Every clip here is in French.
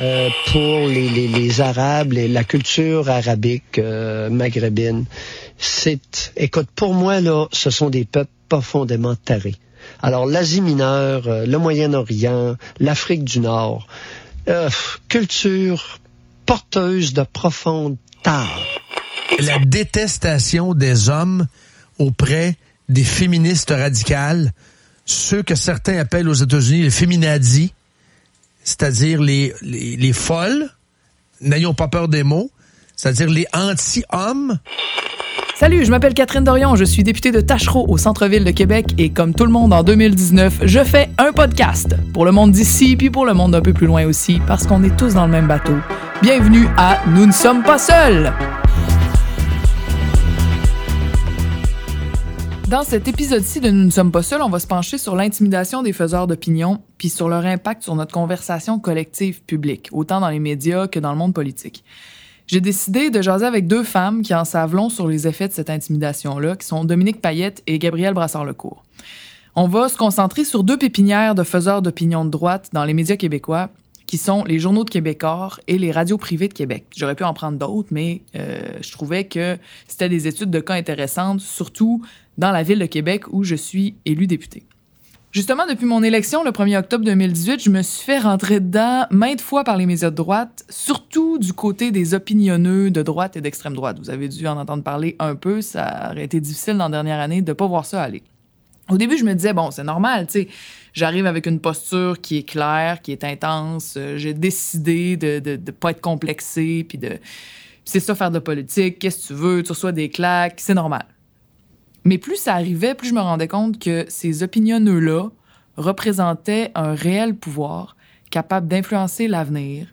euh, pour les, les, les, Arabes, et la culture arabique euh, maghrébine. C'est, écoute, pour moi là, ce sont des peuples profondément tarés. Alors l'Asie mineure, euh, le Moyen-Orient, l'Afrique du Nord, euh, culture porteuse de profonde tare. La détestation des hommes auprès des féministes radicales, ceux que certains appellent aux États-Unis les féminazis, c'est-à-dire les, les, les folles, n'ayons pas peur des mots, c'est-à-dire les anti-hommes. Salut, je m'appelle Catherine Dorion, je suis députée de Tachereau au centre-ville de Québec et comme tout le monde en 2019, je fais un podcast pour le monde d'ici puis pour le monde un peu plus loin aussi parce qu'on est tous dans le même bateau. Bienvenue à Nous ne sommes pas seuls. Dans cet épisode-ci de Nous ne sommes pas seuls, on va se pencher sur l'intimidation des faiseurs d'opinion puis sur leur impact sur notre conversation collective publique, autant dans les médias que dans le monde politique. J'ai décidé de jaser avec deux femmes qui en savent long sur les effets de cette intimidation-là, qui sont Dominique Payette et Gabrielle Brassard-Lecourt. On va se concentrer sur deux pépinières de faiseurs d'opinion de droite dans les médias québécois, qui sont les journaux de Québécois et les radios privées de Québec. J'aurais pu en prendre d'autres, mais euh, je trouvais que c'était des études de cas intéressantes, surtout dans la ville de Québec où je suis élu député. Justement, depuis mon élection le 1er octobre 2018, je me suis fait rentrer dedans maintes fois par les médias de droite, surtout du côté des opinionneux de droite et d'extrême droite. Vous avez dû en entendre parler un peu, ça aurait été difficile dans la dernière année de ne pas voir ça aller. Au début, je me disais, bon, c'est normal, tu sais, j'arrive avec une posture qui est claire, qui est intense, euh, j'ai décidé de ne pas être complexé, puis de... c'est ça faire de politique, qu'est-ce que tu veux, tu reçois des claques, c'est normal. Mais plus ça arrivait, plus je me rendais compte que ces opinionneux-là représentaient un réel pouvoir capable d'influencer l'avenir,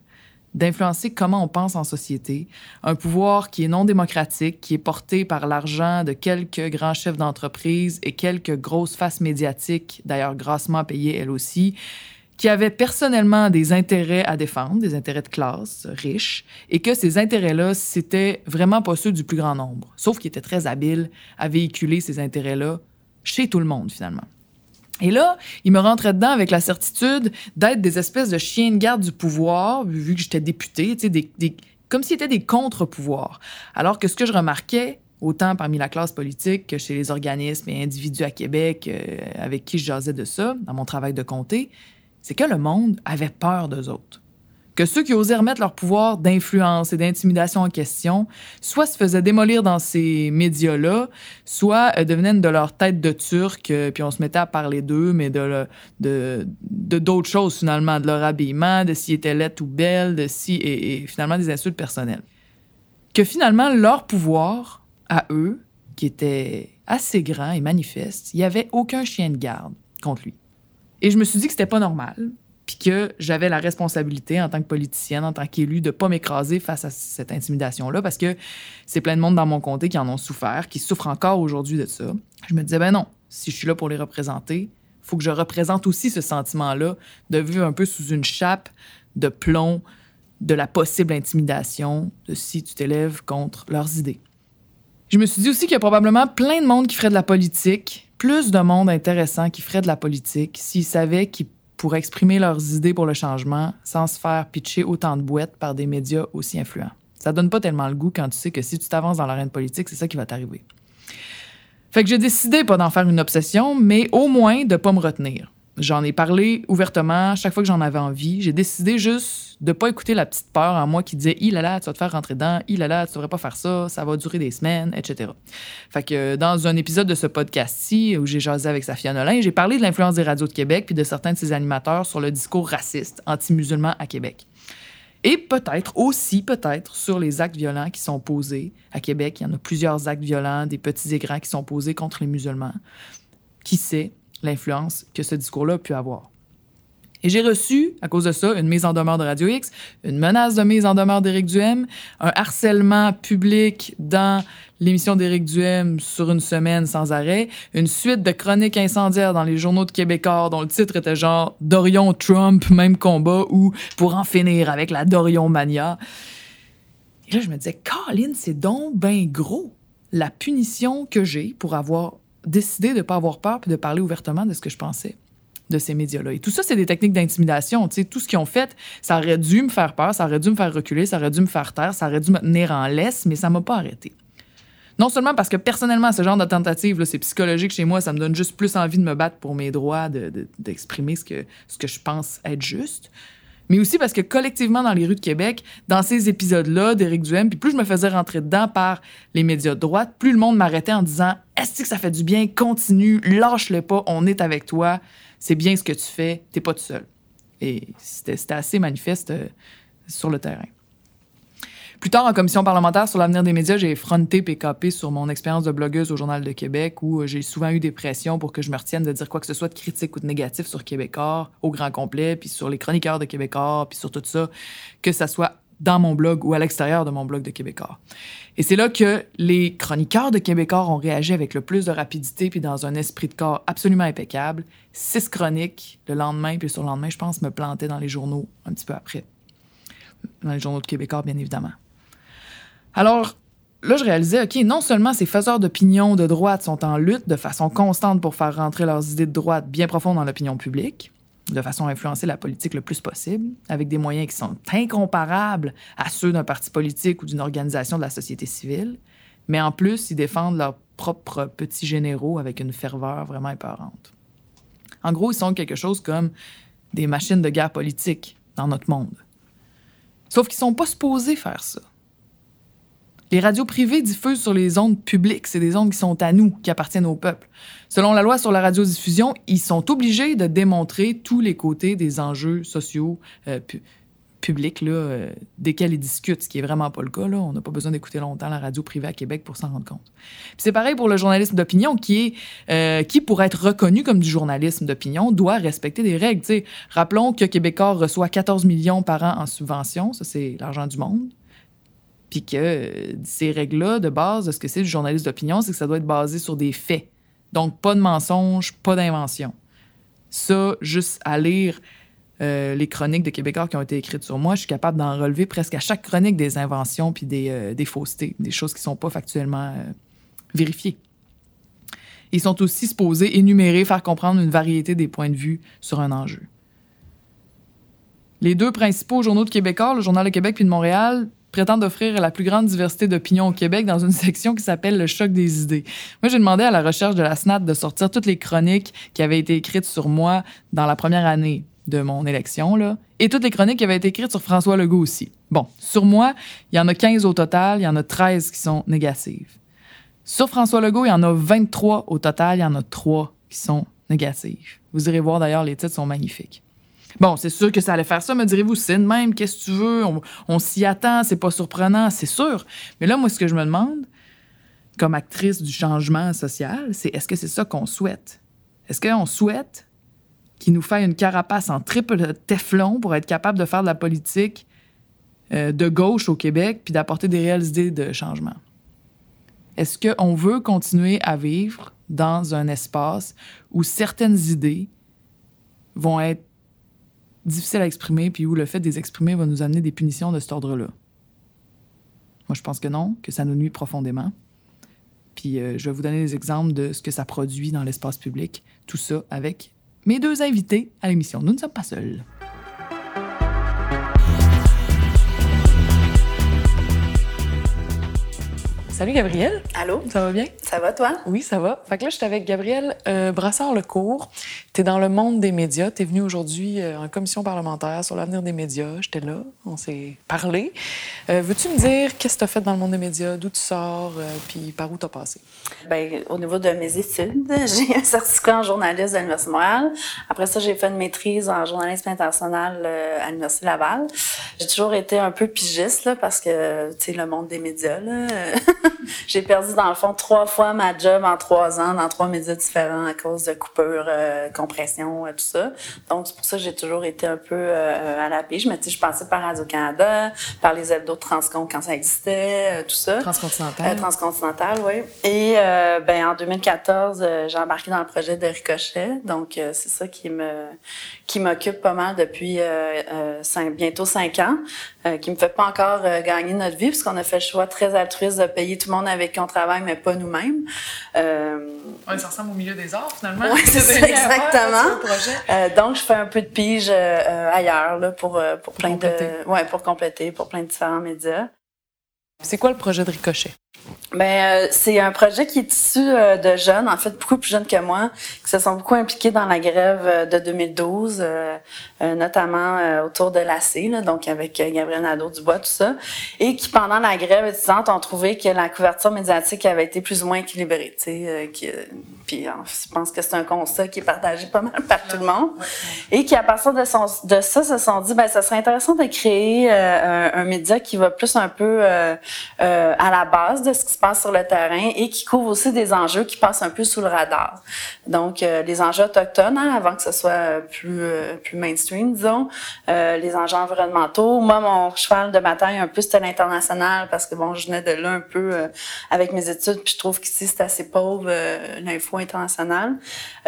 d'influencer comment on pense en société, un pouvoir qui est non démocratique, qui est porté par l'argent de quelques grands chefs d'entreprise et quelques grosses faces médiatiques, d'ailleurs grassement payées elles aussi, qui avait personnellement des intérêts à défendre, des intérêts de classe, riches, et que ces intérêts-là, c'était vraiment pas ceux du plus grand nombre, sauf qu'ils étaient très habiles à véhiculer ces intérêts-là chez tout le monde, finalement. Et là, il me rentrait dedans avec la certitude d'être des espèces de chiens de garde du pouvoir, vu que j'étais député, comme s'ils étaient des contre-pouvoirs. Alors que ce que je remarquais, autant parmi la classe politique que chez les organismes et individus à Québec euh, avec qui je jasais de ça, dans mon travail de comté, c'est que le monde avait peur d'eux autres. Que ceux qui osaient remettre leur pouvoir d'influence et d'intimidation en question, soit se faisaient démolir dans ces médias-là, soit euh, devenaient de leur tête de turc, euh, puis on se mettait à parler d'eux, mais de, d'autres choses finalement, de leur habillement, de s'ils étaient laides ou belles, de si, et, et finalement des insultes personnelles. Que finalement, leur pouvoir, à eux, qui était assez grand et manifeste, il n'y avait aucun chien de garde contre lui. Et je me suis dit que c'était pas normal, puis que j'avais la responsabilité en tant que politicienne, en tant qu'élue, de pas m'écraser face à cette intimidation-là, parce que c'est plein de monde dans mon comté qui en ont souffert, qui souffrent encore aujourd'hui de ça. Je me disais, ben non, si je suis là pour les représenter, faut que je représente aussi ce sentiment-là, de vivre un peu sous une chape de plomb de la possible intimidation de si tu t'élèves contre leurs idées. Je me suis dit aussi qu'il y a probablement plein de monde qui ferait de la politique, plus de monde intéressant qui ferait de la politique s'ils savaient qu'ils pourraient exprimer leurs idées pour le changement sans se faire pitcher autant de boîtes par des médias aussi influents. Ça donne pas tellement le goût quand tu sais que si tu t'avances dans l'arène politique, c'est ça qui va t'arriver. Fait que j'ai décidé pas d'en faire une obsession, mais au moins de pas me retenir. J'en ai parlé ouvertement chaque fois que j'en avais envie. J'ai décidé juste de pas écouter la petite peur en moi qui disait il là là, tu vas te faire rentrer dedans, il là là, tu devrais pas faire ça, ça va durer des semaines, etc. Fait que dans un épisode de ce podcast-ci où j'ai jasé avec Safia Nolin, j'ai parlé de l'influence des radios de Québec puis de certains de ses animateurs sur le discours raciste anti-musulman à Québec. Et peut-être aussi, peut-être, sur les actes violents qui sont posés à Québec. Il y en a plusieurs actes violents, des petits et grands qui sont posés contre les musulmans. Qui sait? L'influence que ce discours-là a pu avoir. Et j'ai reçu, à cause de ça, une mise en demeure de Radio X, une menace de mise en demeure d'Éric Duhem, un harcèlement public dans l'émission d'Éric Duhem sur une semaine sans arrêt, une suite de chroniques incendiaires dans les journaux de Québécois dont le titre était genre Dorion Trump, même combat ou pour en finir avec la Dorion Mania. Et là, je me disais, Colin, c'est donc ben gros la punition que j'ai pour avoir décidé de ne pas avoir peur puis de parler ouvertement de ce que je pensais. de ces médias-là. Et tout ça, c'est des techniques d'intimidation. Tout ce qu'ils ont fait, ça aurait dû me faire peur, ça aurait dû me faire reculer, ça aurait dû me faire taire, ça aurait dû me tenir en laisse, mais ça m'a pas arrêté. Non seulement parce que personnellement, ce genre de tentative, c'est psychologique chez moi, ça me donne juste plus envie de me battre pour mes droits, d'exprimer ce, que, ce que je pense être juste, mais aussi parce que collectivement dans les rues de Québec, dans ces épisodes-là d'Éric Duhem, puis plus je me faisais rentrer dedans par les médias de droite, plus le monde m'arrêtait en disant Est-ce que ça fait du bien? Continue, lâche-le pas, on est avec toi, c'est bien ce que tu fais, t'es pas tout seul. Et c'était assez manifeste euh, sur le terrain. Plus tard, en commission parlementaire sur l'avenir des médias, j'ai fronté PKP sur mon expérience de blogueuse au Journal de Québec, où euh, j'ai souvent eu des pressions pour que je me retienne de dire quoi que ce soit de critique ou de négatif sur Québécois au grand complet, puis sur les chroniqueurs de Québécois, puis sur tout ça, que ça soit dans mon blog ou à l'extérieur de mon blog de Québécois. Et c'est là que les chroniqueurs de Québécois ont réagi avec le plus de rapidité puis dans un esprit de corps absolument impeccable. Six chroniques le lendemain, puis sur le lendemain, je pense, me planter dans les journaux un petit peu après. Dans les journaux de Québécois, bien évidemment. Alors, là, je réalisais, OK, non seulement ces faiseurs d'opinion de droite sont en lutte de façon constante pour faire rentrer leurs idées de droite bien profondes dans l'opinion publique, de façon à influencer la politique le plus possible, avec des moyens qui sont incomparables à ceux d'un parti politique ou d'une organisation de la société civile, mais en plus, ils défendent leurs propres petits généraux avec une ferveur vraiment épeurante. En gros, ils sont quelque chose comme des machines de guerre politique dans notre monde. Sauf qu'ils sont pas supposés faire ça. Les radios privées diffusent sur les ondes publiques. C'est des ondes qui sont à nous, qui appartiennent au peuple. Selon la loi sur la radiodiffusion, ils sont obligés de démontrer tous les côtés des enjeux sociaux euh, publics euh, desquels ils discutent, ce qui est vraiment pas le cas. On n'a pas besoin d'écouter longtemps la radio privée à Québec pour s'en rendre compte. c'est pareil pour le journalisme d'opinion qui euh, pour être reconnu comme du journalisme d'opinion, doit respecter des règles. rappelons que Québécois reçoit 14 millions par an en subventions. Ça, c'est l'argent du monde. Puis que euh, ces règles-là, de base, de ce que c'est du journaliste d'opinion, c'est que ça doit être basé sur des faits. Donc, pas de mensonges, pas d'invention. Ça, juste à lire euh, les chroniques de Québécois qui ont été écrites sur moi, je suis capable d'en relever presque à chaque chronique des inventions puis des, euh, des faussetés, des choses qui ne sont pas factuellement vérifiées. Ils sont aussi supposés énumérer, faire comprendre une variété des points de vue sur un enjeu. Les deux principaux journaux de Québécois, le Journal de Québec puis de Montréal, prétendent offrir la plus grande diversité d'opinions au Québec dans une section qui s'appelle le choc des idées. Moi, j'ai demandé à la recherche de la SNAT de sortir toutes les chroniques qui avaient été écrites sur moi dans la première année de mon élection, là, et toutes les chroniques qui avaient été écrites sur François Legault aussi. Bon, sur moi, il y en a 15 au total, il y en a 13 qui sont négatives. Sur François Legault, il y en a 23 au total, il y en a 3 qui sont négatives. Vous irez voir d'ailleurs, les titres sont magnifiques. Bon, c'est sûr que ça allait faire ça, me direz-vous, c'est de même, qu'est-ce que tu veux, on, s'y attend, c'est pas surprenant, c'est sûr. Mais là, moi, ce que je me demande, comme actrice du changement social, c'est est-ce que c'est ça qu'on souhaite? Est-ce qu'on souhaite qu'il nous fasse une carapace en triple Teflon pour être capable de faire de la politique euh, de gauche au Québec puis d'apporter des réelles idées de changement? Est-ce qu'on veut continuer à vivre dans un espace où certaines idées vont être difficile à exprimer, puis où le fait de les exprimer va nous amener des punitions de cet ordre-là. Moi, je pense que non, que ça nous nuit profondément. Puis euh, je vais vous donner des exemples de ce que ça produit dans l'espace public, tout ça avec mes deux invités à l'émission. Nous ne sommes pas seuls. Salut Gabriel. Allô? Ça va bien? Ça va toi? Oui, ça va. Fait que là, je suis avec Gabriel euh, Brassard-Lecourt. Tu es dans le monde des médias. Tu es venu aujourd'hui euh, en commission parlementaire sur l'avenir des médias. J'étais là, on s'est parlé. Euh, veux-tu me dire qu'est-ce que tu as fait dans le monde des médias, d'où tu sors, puis par où tu as passé? Bien, au niveau de mes études, j'ai un certificat en journalisme à l'Université de Montréal. Après ça, j'ai fait une maîtrise en journalisme international à l'Université Laval. J'ai toujours été un peu pigiste, là, parce que, tu sais, le monde des médias, là... j'ai perdu, dans le fond, trois fois ma job en trois ans dans trois médias différents à cause de coupures, euh, compression, et tout ça. Donc, c'est pour ça que j'ai toujours été un peu euh, à la pige. Mais tu sais, je passais par Radio-Canada, par les hebdos de Transcon quand ça existait, euh, tout ça. Transcontinental. transcontinental, oui. Et ben en 2014, j'ai embarqué dans le projet de Ricochet. Donc, c'est ça qui me qui m'occupe pas mal depuis cinq, bientôt cinq ans, qui me fait pas encore gagner notre vie, parce qu'on a fait le choix très altruiste de payer tout le monde avec qui on travaille, mais pas nous-mêmes. même. Euh, ouais, ça ressemble au milieu des arts, finalement. Oui, c'est ça, exactement. Euh, donc, je fais un peu de pige euh, ailleurs là, pour, pour, pour plein compléter. de... Ouais, pour compléter, pour plein de différents médias. C'est quoi le projet de Ricochet? Ben, euh, c'est un projet qui est issu euh, de jeunes, en fait beaucoup plus jeunes que moi, qui se sont beaucoup impliqués dans la grève euh, de 2012, notamment autour de l'AC, donc avec Gabriel Nadeau-Dubois, tout ça, et qui pendant la grève étudiante ont trouvé que la couverture médiatique avait été plus ou moins équilibrée. Sais, puis je pense que c'est un constat qui est partagé pas mal par tout le monde, et qui à partir de, ça se sont dit, ben ça serait intéressant de créer un, média qui va plus un peu à la base de ce qui se passe sur le terrain et qui couvre aussi des enjeux qui passent un peu sous le radar. Donc, euh, les enjeux autochtones, hein, avant que ce soit plus euh, plus mainstream, disons, euh, les enjeux environnementaux. Moi, mon cheval de bataille un peu, c'était l'international parce que bon, je venais de là un peu avec mes études, puis je trouve qu'ici, c'est assez pauvre, l'info internationale.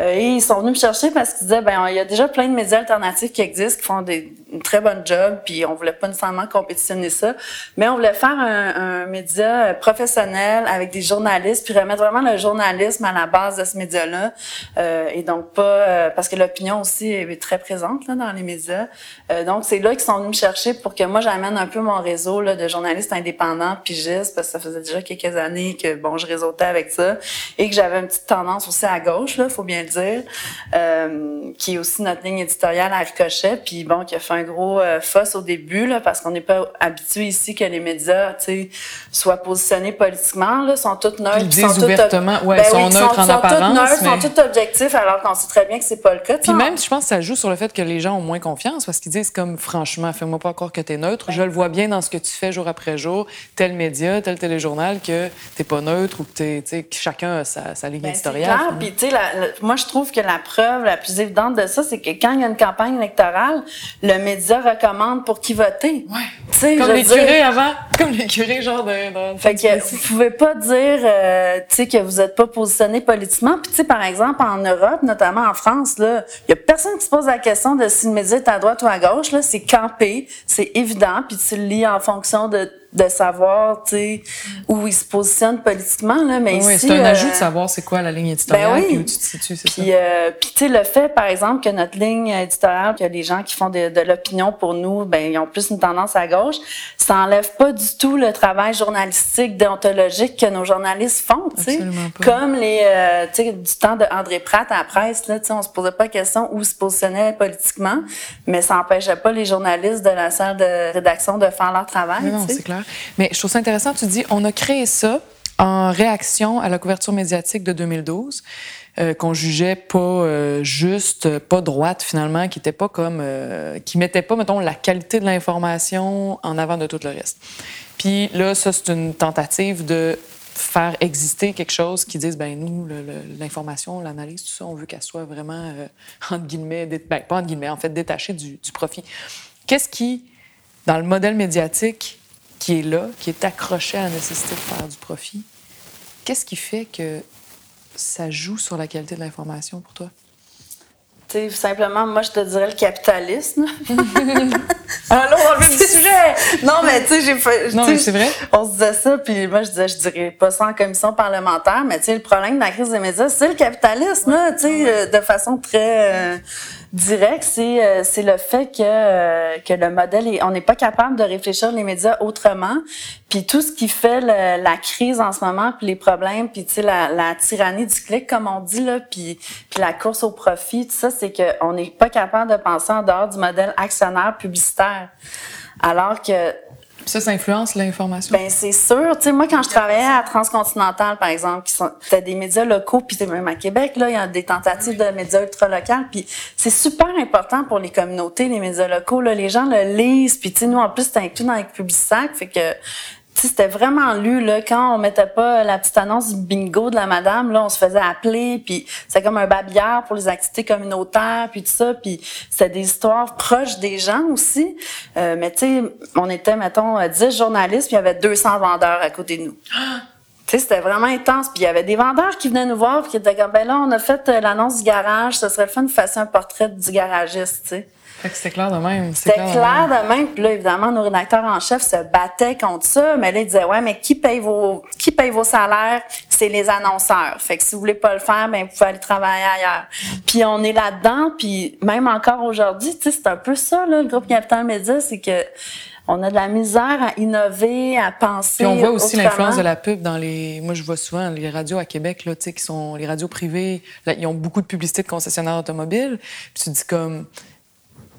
et ils sont venus me chercher parce qu'ils disaient, ben, il y a déjà plein de médias alternatifs qui existent, qui font des, une très bonne job, puis on voulait pas nécessairement compétitionner ça, mais on voulait faire un, média professionnel avec des journalistes, puis remettre vraiment le journalisme à la base de ce média-là. Euh, et donc pas euh, parce que l'opinion aussi est très présente là, dans les médias. Euh, donc c'est là qu'ils sont venus me chercher pour que moi j'amène un peu mon réseau là, de journalistes indépendants, pigistes, parce que ça faisait déjà quelques années que bon je réseautais avec ça et que j'avais une petite tendance aussi à gauche là, faut bien le dire, euh, qui est aussi notre ligne éditoriale à Ricochet, puis bon qui a fait un gros euh, fuss au début là parce qu'on n'est pas habitué ici que les médias, soient positionnés politiquement là, sont toutes neutres, ils disent ouvertement, ouais, ben sont neutres en apparence, sont mais... sont tous objectifs alors qu'on sait très bien que c'est pas le cas. Puis même, je pense que ça joue sur le fait que les gens ont moins confiance parce qu'ils disent comme franchement, fais-moi pas croire que tu es neutre. Je le vois bien dans ce que tu fais jour après jour, tel média, tel téléjournal, que t'es pas neutre ou que, t'es, que chacun a sa, sa ligne ben, éditoriale. Puis tu sais, moi je trouve que la preuve la plus évidente de ça, c'est que quand il y a une campagne électorale, le média recommande pour qui voter. Ouais. Comme les curés avant, comme les curés genre de. de fait que vous pouvez pas dire, euh, tu sais, que vous êtes pas positionné politiquement. Puis tu sais, par exemple, en Europe, notamment en France, là, il y a personne qui se pose la question de si le média est à droite ou à gauche. Là, c'est campé, c'est évident. Puis tu le lis en fonction de de savoir, tu sais, où ils se positionnent politiquement là, mais oui, c'est un ajout de euh, savoir c'est quoi la ligne éditoriale ben puis où tu te situes, c'est puis, euh, puis tu sais, le fait, par exemple, que notre ligne éditoriale, que les gens qui font de, de l'opinion pour nous, ben ils ont plus une tendance à gauche, ça enlève pas du tout le travail journalistique, déontologique que nos journalistes font, tu sais, comme les, euh, tu sais, du temps de André Pratt à la presse, là, tu sais, on se posait pas la question où se positionnait politiquement, mais ça empêchait pas les journalistes de la salle de rédaction de faire leur travail, non, c'est clair. Mais je trouve ça intéressant, tu dis, on a créé ça en réaction à la couverture médiatique de 2012. Euh, qu'on jugeait pas euh, juste, pas droite finalement, qui était pas comme, euh, qui mettait pas, mettons, la qualité de l'information en avant de tout le reste. Puis là, ça c'est une tentative de faire exister quelque chose qui dise, ben nous, l'information, l'analyse, tout ça, on veut qu'elle soit vraiment entre guillemets, ben, pas entre guillemets, en fait, détachée du profit. Qu'est-ce qui, dans le modèle médiatique, qui est là, qui est accroché à la nécessité de faire du profit, qu'est-ce qui fait que ça joue sur la qualité de l'information pour toi? sais, simplement, moi, je te dirais le capitalisme. Alors, on revient du sujet! Non, mais tu sais, j'ai fait. Non, mais c'est vrai. On se disait ça, puis moi, je disais, je dirais pas ça en commission parlementaire, mais tu sais, le problème de la crise des médias, c'est le capitalisme, tu sais, euh, de façon très. Euh, direct, c'est euh, c'est le fait que euh, que le modèle est, on n'est pas capable de réfléchir les médias autrement. Puis tout ce qui fait la crise en ce moment, puis les problèmes, puis tu sais la, la tyrannie du clic comme on dit là, puis puis la course au profit, tout ça, c'est que on n'est pas capable de penser en dehors du modèle actionnaire publicitaire. Alors que ça, ça influence l'information? Ben c'est sûr. Tu sais, moi, quand je travaillais à Transcontinental, par exemple, qui sont des médias locaux, puis même à Québec, là, il y a des tentatives de médias ultra-locaux, puis c'est super important pour les communautés, les médias locaux. Là, les gens le lisent, puis tu sais, nous, en plus, c'est inclus dans les publicitaires, fait que c'était vraiment lu là quand on mettait pas la petite annonce du bingo de la madame là on se faisait appeler puis c'est comme un babillard pour les activités communautaires puis tout ça puis c'était des histoires proches des gens aussi euh, mais tu sais on était mettons 10 journalistes puis il y avait 200 vendeurs à côté de nous Tu sais, c'était vraiment intense. Puis il y avait des vendeurs qui venaient nous voir, puis qui étaient comme, ben là, on a fait euh, l'annonce du garage, ce serait le fun de faire un portrait du garagiste, tu sais. C'était clair de même. C'était clair, de même. Puis là, évidemment, nos rédacteurs en chef se battaient contre ça. Mais là, ils disaient, ouais, mais qui paye vos, qui paye vos salaires? C'est les annonceurs. Fait que si vous voulez pas le faire, ben, vous pouvez aller travailler ailleurs. Puis on est là-dedans. Puis même encore aujourd'hui, tu sais, c'est un peu ça, là, le groupe Capital Média, c'est que on a de la misère à innover, à penser. Puis on voit aussi l'influence de la pub dans les. Moi, je vois souvent les radios à Québec, là, tu sais, qui sont les radios privées. Là, ils ont beaucoup de publicité de concessionnaires automobiles. Puis tu dis comme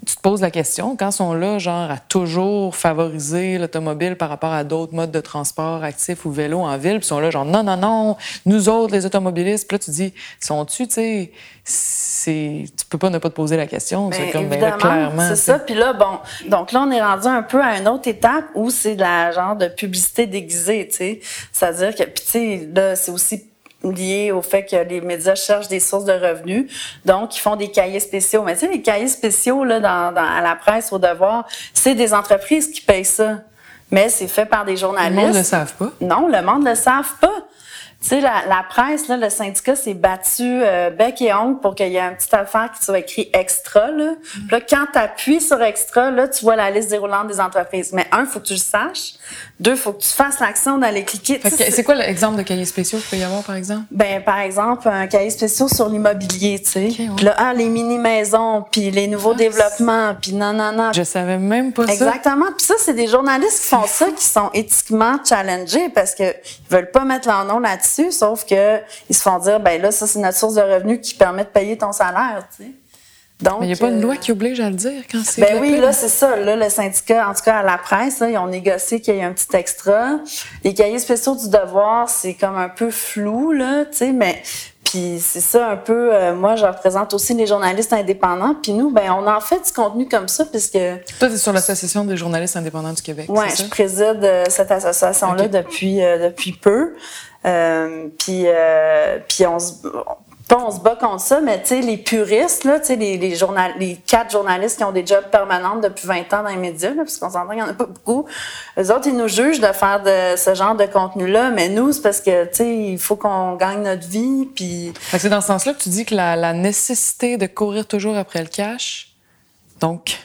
tu te poses la question, quand ils sont là, genre, à toujours favoriser l'automobile par rapport à d'autres modes de transport actifs ou vélo en ville, puis ils sont là, genre, non, non, non, nous autres, les automobilistes, puis là, tu dis, sont-tu, tu sais, tu peux pas ne pas te poser la question. C'est ben, comme, ben, clairement. C'est ça. Puis là, bon, donc là, on est rendu un peu à une autre étape où c'est de la genre de publicité déguisée, tu sais. C'est-à-dire que, puis tu sais, là, c'est aussi lié au fait que les médias cherchent des sources de revenus. Donc, ils font des cahiers spéciaux. Mais tu sais, les cahiers spéciaux, là, dans, dans, à la presse, au devoir, c'est des entreprises qui payent ça. Mais c'est fait par des journalistes. Le monde ne le savent pas. Non, le monde ne le savent pas. Tu sais, la, la, presse, là, le syndicat s'est battu euh, bec et ongle pour qu'il y ait un petit affaire qui soit écrit extra. Là, Puis là quand tu appuies sur extra, là, tu vois la liste déroulante des entreprises. Mais un, faut que tu le saches. Deux, faut que tu fasses l'action d'aller cliquer. C'est quoi l'exemple de cahier spéciaux qu'il peut y avoir, par exemple? Ben, par exemple, un cahier spécial sur l'immobilier, tu sais. Là, ah, les mini-maisons, puis les nouveaux ah, développements, puis non, non, non. Je savais même pas ça. Exactement. Puis ça, c'est des journalistes qui font ça, qui sont éthiquement challengés parce qu'ils veulent pas mettre leur nom là-dessus, sauf que ils se font dire, ben là, ça, c'est notre source de revenus qui permet de payer ton salaire, tu sais. Donc, il n'y a pas une loi euh, qui oblige à le dire quand c'est. Ben oui, là, c'est ça. Là, le syndicat, en tout cas à la presse, là, ils ont négocié qu'il y ait un petit extra. Les cahiers spéciaux du devoir, c'est comme un peu flou, là, tu sais, mais. Puis c'est ça un peu, euh, moi je représente aussi les journalistes indépendants. Puis nous, ben on en fait du contenu comme ça puisque... Toi, tu es sur l'Association des journalistes indépendants du Québec, Oui, je préside euh, cette association-là depuis, depuis peu. puis, puis on se on se bat contre ça, mais tu sais, les puristes, là, tu sais, les, les, les quatre journalistes qui ont des jobs permanents depuis 20 ans dans les médias, là, parce qu'on s'entend qu'il n'y en a pas beaucoup, eux autres, ils nous jugent de faire de ce genre de contenu-là, mais nous, c'est parce que, tu sais, il faut qu'on gagne notre vie, puis... C'est dans ce sens-là que tu dis que la, nécessité de courir toujours après le cash, donc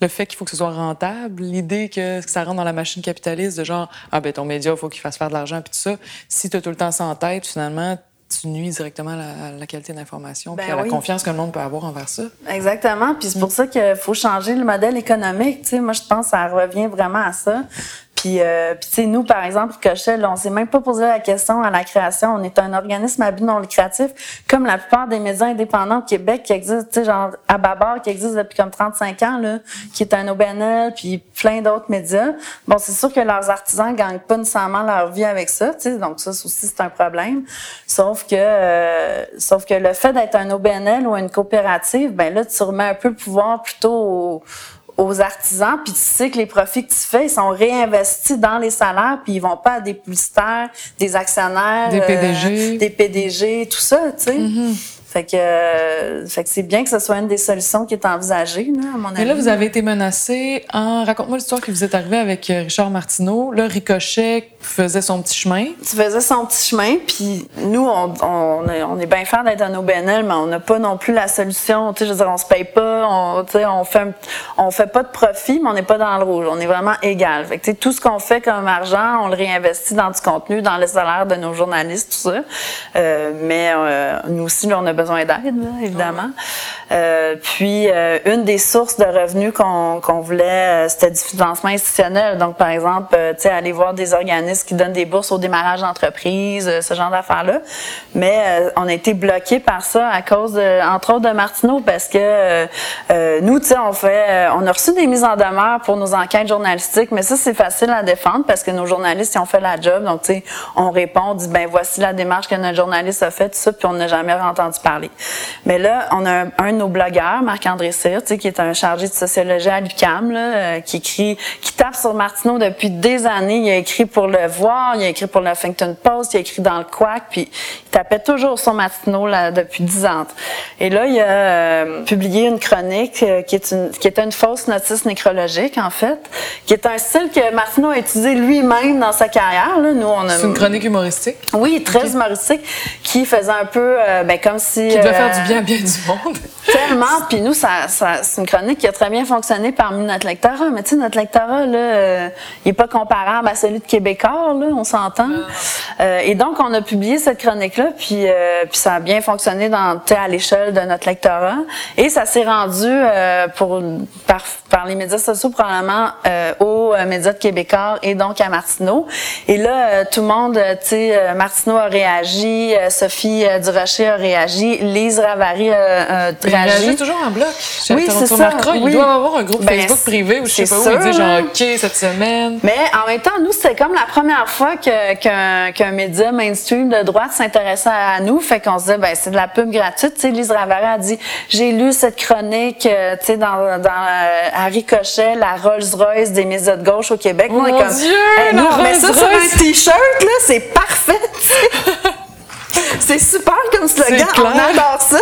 le fait qu'il faut que ce soit rentable, l'idée que ça rentre dans la machine capitaliste de genre ah ben ton média il faut qu'il fasse faire de l'argent puis tout ça, si tu as tout le temps ça en tête finalement tu nuis directement à la, qualité d'information ben et à la confiance que le monde peut avoir envers ça. Exactement. Puis c'est pour ça qu'il faut changer le modèle économique. Tu sais, moi, je pense que ça revient vraiment à ça. Puis, euh, puis tu sais, nous, par exemple, Cochelle, on s'est même pas posé la question à la création. On est un organisme à but non lucratif, comme la plupart des médias indépendants au Québec qui existent, tu sais, genre à Babar, qui existe depuis comme 35 ans, là, qui est un OBNL, puis plein d'autres médias. Bon, c'est sûr que leurs artisans gagnent pas nécessairement leur vie avec ça, tu sais, donc ça aussi, c'est un problème. Sauf que, euh, sauf que le fait d'être un OBNL ou une coopérative, ben là, tu remets un peu le pouvoir plutôt au aux artisans, puis tu sais que les profits que tu fais, ils sont réinvestis dans les salaires, puis ils vont pas à des publicitaires, des actionnaires, des PDG, euh, des PDG, tout ça, tu sais. Mm-hmm. Fait que, euh, fait que c'est bien que ce soit une des solutions qui est envisagée, là, à mon avis. Mais là, vous avez été menacé en. Raconte-moi l'histoire que vous êtes arrivé avec euh, Richard Martineau. Là, Ricochet faisait son petit chemin. Tu faisais son petit chemin, puis nous, on, on, est, bien fiers d'être un OBNL, mais on n'a pas non plus la solution. Tu sais, je veux dire, on se paye pas, on, tu on fait, pas de profit, mais on n'est pas dans le rouge. On est vraiment égal. Fait que, tu sais, tout ce qu'on fait comme argent, on le réinvestit dans du contenu, dans les salaires de nos journalistes, tout ça. Euh, mais euh, nous aussi, on a besoin d'aide, évidemment. Euh, puis, une des sources de revenus qu'on voulait, c'était du financement institutionnel. Donc, par exemple, tu sais, aller voir des organismes qui donnent des bourses au démarrage d'entreprise, ce genre d'affaires-là. Mais on a été bloqué par ça à cause, de, entre autres, de Martineau, parce que nous, tu sais, on fait, on a reçu des mises en demeure pour nos enquêtes journalistiques, mais ça, c'est facile à défendre parce que nos journalistes, ils ont fait la job. Donc, tu sais, on répond, on dit, ben voici la démarche que notre journaliste a faite, ça, puis on n'a jamais entendu parler mais là, on a un, de nos blogueurs, Marc-André Cyr, qui est un chargé de sociologie à l'UQAM, euh, qui écrit, qui tape sur Martineau depuis des années. Il a écrit pour Le Voir, il a écrit pour le Huffington Post, il a écrit dans le Quack, puis il tapait toujours sur Martineau là, depuis dix ans. Et là, il a euh, publié une chronique euh, qui est une qui est une fausse notice nécrologique, en fait, qui est un style que Martineau a utilisé lui-même dans sa carrière. Là. Nous, on C'est une chronique humoristique? Oui, très humoristique, qui faisait un peu ben, comme si Qui devait faire du bien à bien du monde. Tellement. Puis nous, ça, ça, c'est une chronique qui a très bien fonctionné parmi notre lectorat. Mais tu sais, notre lectorat, là, euh, il n'est pas comparable à celui de Québécois, là, on s'entend. Euh, et donc, on a publié cette chronique-là, puis, euh, puis ça a bien fonctionné dans, à l'échelle de notre lectorat. Et ça s'est rendu euh, pour, par, par les médias sociaux, probablement, euh, aux euh, médias de Québécois et donc à Martineau. Et là, tout le monde, tu sais, Martineau a réagi, Sophie Durocher a réagi, Lise Ravary a, a Il réagi. réagit toujours en bloc. Oui, c'est ça, oui. Il doit avoir un groupe Ben, Facebook privé ou je sais c'est pas où il dit genre. OK cette semaine. Mais en même temps, nous, c'était comme la première fois que- qu'un qu'un média mainstream de droite s'intéressait à nous. Fait qu'on se disait, ben, c'est de la pub gratuite. Tu sais, Lise Ravary a dit, j'ai lu cette chronique, euh, tu sais, dans, dans euh, Harry Cochet, la Rolls-Royce des médias de gauche au Québec. Nous, on est mon comme, Dieu, Hey, la nous, on met ça sur un t-shirt, là, c'est parfait. c'est super comme slogan. C'est On adore ça.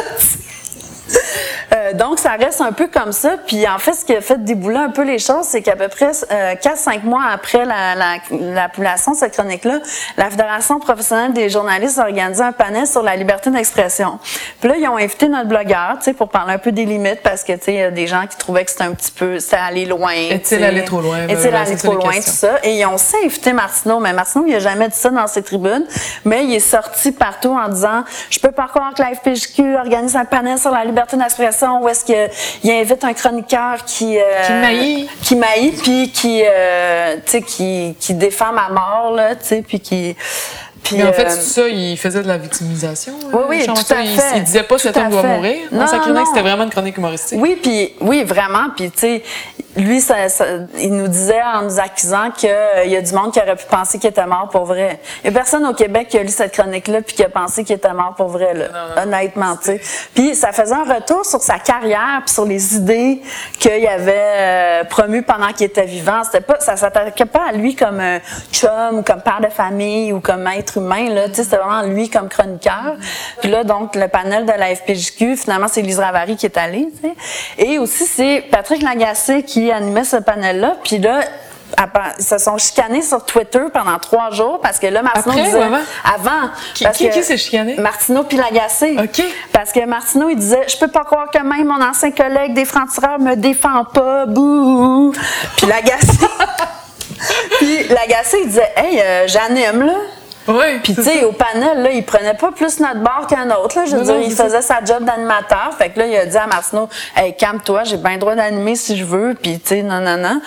Euh, donc, ça reste un peu comme ça. Puis, en fait, ce qui a fait débouler un peu les choses, c'est qu'à peu près euh, 4-5 mois après la, la, la publication de cette chronique-là, la Fédération professionnelle des journalistes a organisé un panel sur la liberté d'expression. Puis là, ils ont invité notre blogueur, tu sais, pour parler un peu des limites, parce que, tu sais, il y a des gens qui trouvaient que c'était un petit peu, c'était allé loin. Est-il tu sais. allé trop loin? Est-il ben, allé trop loin, tout ça? Et ils ont aussi invité Martineau, mais Martineau, il a jamais dit ça dans ses tribunes, mais il est sorti partout en disant, je peux pas croire que la FPJQ organise un panel sur la liberté d'expression où est-ce qu'il invite un chroniqueur qui... euh, Qui m'haït. Qui m'haït, puis qui, euh, tu sais, qui, qui défend ma mort, là, tu sais, puis qui... Puis, Mais en fait, euh, ça, il faisait de la victimisation. Oui, oui, tout à il, fait. il disait pas cet homme doit mourir. Non, sa chronique, c'était vraiment une chronique humoristique. Oui, puis oui, vraiment. Puis tu sais, lui, ça, ça- il nous disait en nous accusant qu'il y a du monde qui aurait pu penser qu'il était mort pour vrai. Il y a personne au Québec qui a lu cette chronique-là puis qui a pensé qu'il était mort pour vrai, là, honnêtement, tu sais. Puis ça faisait un retour sur sa carrière puis sur les idées qu'il avait euh, promues pendant qu'il était vivant. C'était pas, ça s'attaquait pas à lui comme un chum ou comme père de famille ou comme être humain, là. Tu sais, c'était vraiment lui comme chroniqueur. Puis là, donc, le panel de la FPJQ, finalement, c'est Lise Ravary qui est allée, tu sais. Et aussi, c'est Patrick Lagacé qui animait ce panel-là. Puis là, ils se sont chicanés sur Twitter pendant trois jours parce que là, Martineau Après disait... avant? Avant. Qui- parce qui- que qui s'est chicané? Martineau puis Lagacé. OK. Parce que Martineau, il disait, je peux pas croire que même mon ancien collègue des francs-tireurs me défend pas, bouh. Puis Lagacé... puis Lagacé, il disait, hey, euh, j'anime, là. Oui. Puis, tu sais, au panel, là, il prenait pas plus notre bar qu'un autre. Là. Je veux Non, dire, non, il faisait sa job d'animateur. Fait que là, il a dit à Martineau, hey, calme-toi, j'ai bien le droit d'animer si je veux. Puis, tu sais, non, non, non.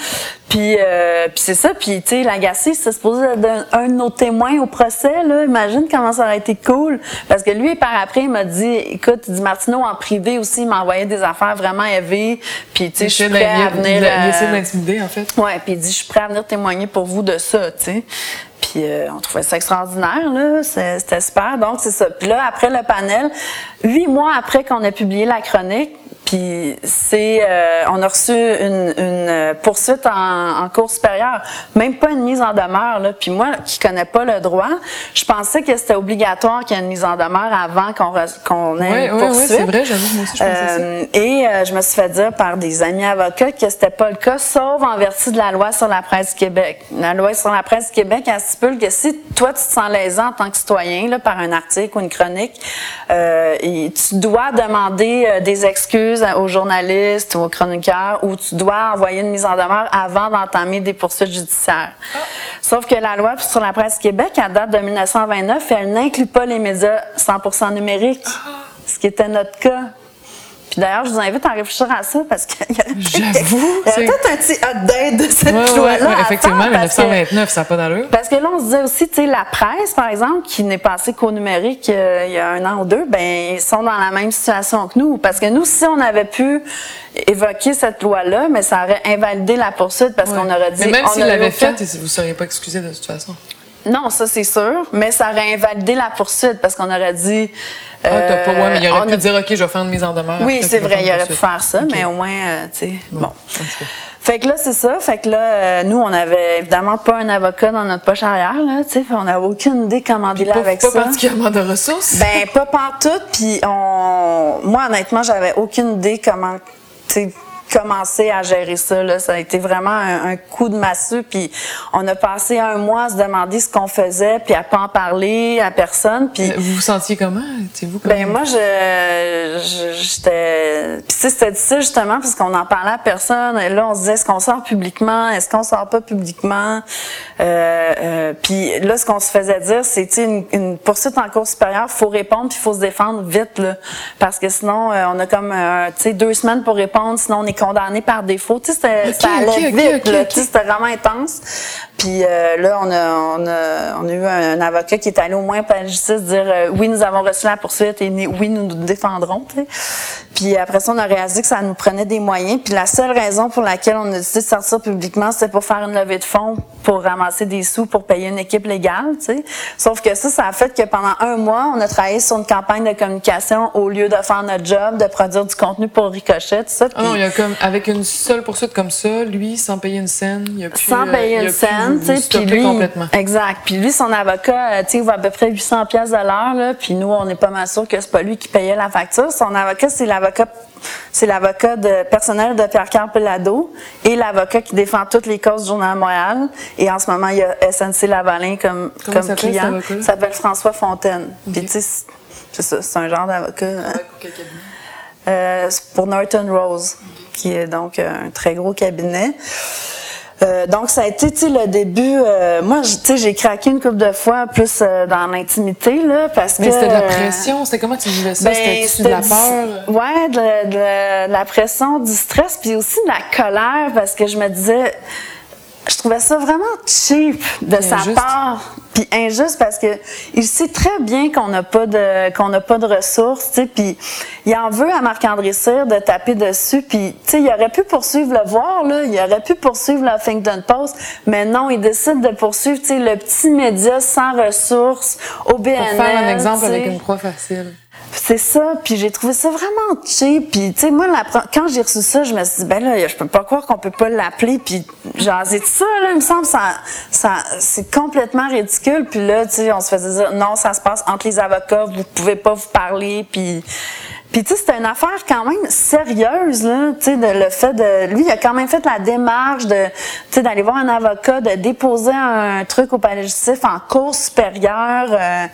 Puis, euh, puis c'est ça. Puis, tu sais, Lagacé, c'est supposé être un, un de nos témoins au procès. Là. Imagine comment ça aurait été cool. Parce que lui, par après, il m'a dit, écoute, il dit Martineau en privé aussi, il m'a envoyé des affaires vraiment élevées. Puis, tu sais, je suis prêt à venir. Il euh, essaie de l'intimider, en fait. Ouais, puis il dit je suis prêt à venir témoigner pour vous de ça, tu sais. Puis euh, on trouvait ça extraordinaire là, c'était super. Donc c'est ça. Puis là après le panel, huit mois après qu'on a publié la chronique, puis c'est, euh, on a reçu une, une euh, poursuite en, en cours supérieure, même pas une mise en demeure. Là. Puis moi, qui connais pas le droit, je pensais que c'était obligatoire qu'il y ait une mise en demeure avant qu'on re- qu'on ait Oui, une oui, poursuite. oui, c'est vrai, j'avoue, moi aussi, je pensais ça. Euh, et euh, je me suis fait dire par des amis avocats que c'était pas le cas, sauf en vertu de la loi sur la presse du Québec. La loi sur la presse du Québec, elle stipule que si toi, tu te sens lésant en tant que citoyen là, par un article ou une chronique, euh, et tu dois demander des excuses aux journalistes ou aux chroniqueurs ou tu dois envoyer une mise en demeure avant d'entamer des poursuites judiciaires. Sauf que la loi sur la presse Québec, elle date de 1929 et elle n'inclut pas les médias 100% numériques, ce qui était notre cas. Puis d'ailleurs, je vous invite à réfléchir à ça parce qu'il y a peut-être un petit update de cette Ouais, loi-là. ouais, à effectivement, que- 1929, ça n'a pas d'allure. parce que là, on se disait aussi, tu sais, la presse, par exemple, qui n'est passée qu'au numérique euh, il y a un an ou deux, ben ils sont dans la même situation que nous. Parce que nous, si on avait pu évoquer cette loi-là, mais ça aurait invalidé la poursuite parce qu'on aurait dit... Mais même on s'il a eu l'avait aucun- fait, vous ne seriez pas excusé de toute façon. Non, ça c'est sûr, mais ça aurait invalidé la poursuite parce qu'on aurait dit... Ah, t'as pas, ouais, mais il euh, aurait on pu a- dire, OK, je vais faire une mise en demeure. Oui, c'est vrai, il aurait pu faire ça, mais au moins, euh, tu sais, bon. Fait que là, c'est ça. Fait que là, euh, nous, on avait évidemment pas un avocat dans notre poche arrière, là, tu sais. On n'avait aucune idée comment dealer Pas, avec pas ça. particulièrement de ressources. Ben, pas pantoute. Puis on... moi, honnêtement, j'avais aucune idée comment, tu sais, commencé à gérer ça. Là. Ça a été vraiment un, coup de massue. Puis on a passé un mois à se demander ce qu'on faisait, puis à pas en parler à personne. Puis vous vous sentiez comment? Vous Ben moi, je, j'étais. Puis c'était difficile justement parce qu'on en parlait à personne. Et là, on se disait est-ce qu'on sort publiquement, est-ce qu'on sort pas publiquement? Euh, euh, puis là, ce qu'on se faisait dire, c'est une, une poursuite en cours supérieure, faut répondre, puis faut se défendre vite là, parce que sinon, euh, on a comme tu sais deux semaines pour répondre, sinon on est condamné par défaut. Tu sais, ça allait vite, c'était vraiment intense. Puis euh, là, on a, on, a, on a eu un, avocat qui est allé au moins par la justice dire euh, oui, nous avons reçu la poursuite et oui, nous nous défendrons. Puis après ça, on a réalisé que ça nous prenait des moyens. Puis la seule raison pour laquelle on a décidé de sortir publiquement, c'était pour faire une levée de fonds, pour ramasser des sous, pour payer une équipe légale. sais. Sauf que ça, ça a fait que pendant un mois, on a travaillé sur une campagne de communication au lieu de faire notre job, de produire du contenu pour Ricochet, tout ça. Ah non, il y a comme avec une seule poursuite comme ça, lui, sans payer une scène, il a plus, sans payer une scène puis lui, exact. Puis lui, son avocat, euh, tu sais, il vaut à peu près 800 pièces de l'heure, là. Puis nous, on n'est pas mal sûr que c'est pas lui qui payait la facture. Son avocat, c'est l'avocat, c'est l'avocat de personnel de Pierre-Carl Pelado et l'avocat qui défend toutes les causes du Journal Montréal. Et en ce moment, il y a SNC Lavalin comme, comme client. Il s'appelle François Fontaine. Puis tu sais, c'est ça, c'est un genre d'avocat. Hein. Euh, pour Norton Rose, qui est donc un très gros cabinet. Euh, donc ça a été le début. Euh, moi, tu sais, j'ai craqué une couple de fois plus euh, dans l'intimité là, parce Mais c'était de la pression? C'était comment tu vivais ça? ben, C'était de la peur? Ouais, de, de, la pression, du stress, puis aussi de la colère parce que je me disais je trouvais ça vraiment cheap de sa part, puis injuste parce que il sait très bien qu'on n'a pas de qu'on n'a pas de ressources, tu sais, puis il en veut à Marc-André Cyr de taper dessus, puis tu sais, il aurait pu poursuivre le voir là, il aurait pu poursuivre la Huffington Post, mais non, il décide de poursuivre, tu sais, le petit média sans ressources au BNL. Pour faire un exemple avec une croix facile. C'est ça, puis j'ai trouvé ça vraiment cheap. Puis tu sais, moi, quand j'ai reçu ça, je me suis dit, ben là, je peux pas croire qu'on peut pas l'appeler. Puis jasé de ça, là, il me semble, ça, ça, c'est complètement ridicule. Puis là, tu sais, on se faisait dire, non, ça se passe entre les avocats, vous pouvez pas vous parler. Puis puis tu sais, c'était une affaire quand même sérieuse là, tu sais, de le fait de lui, il a quand même fait la démarche de, tu sais, d'aller voir un avocat, de déposer un truc au palais justice en cours supérieure. Euh,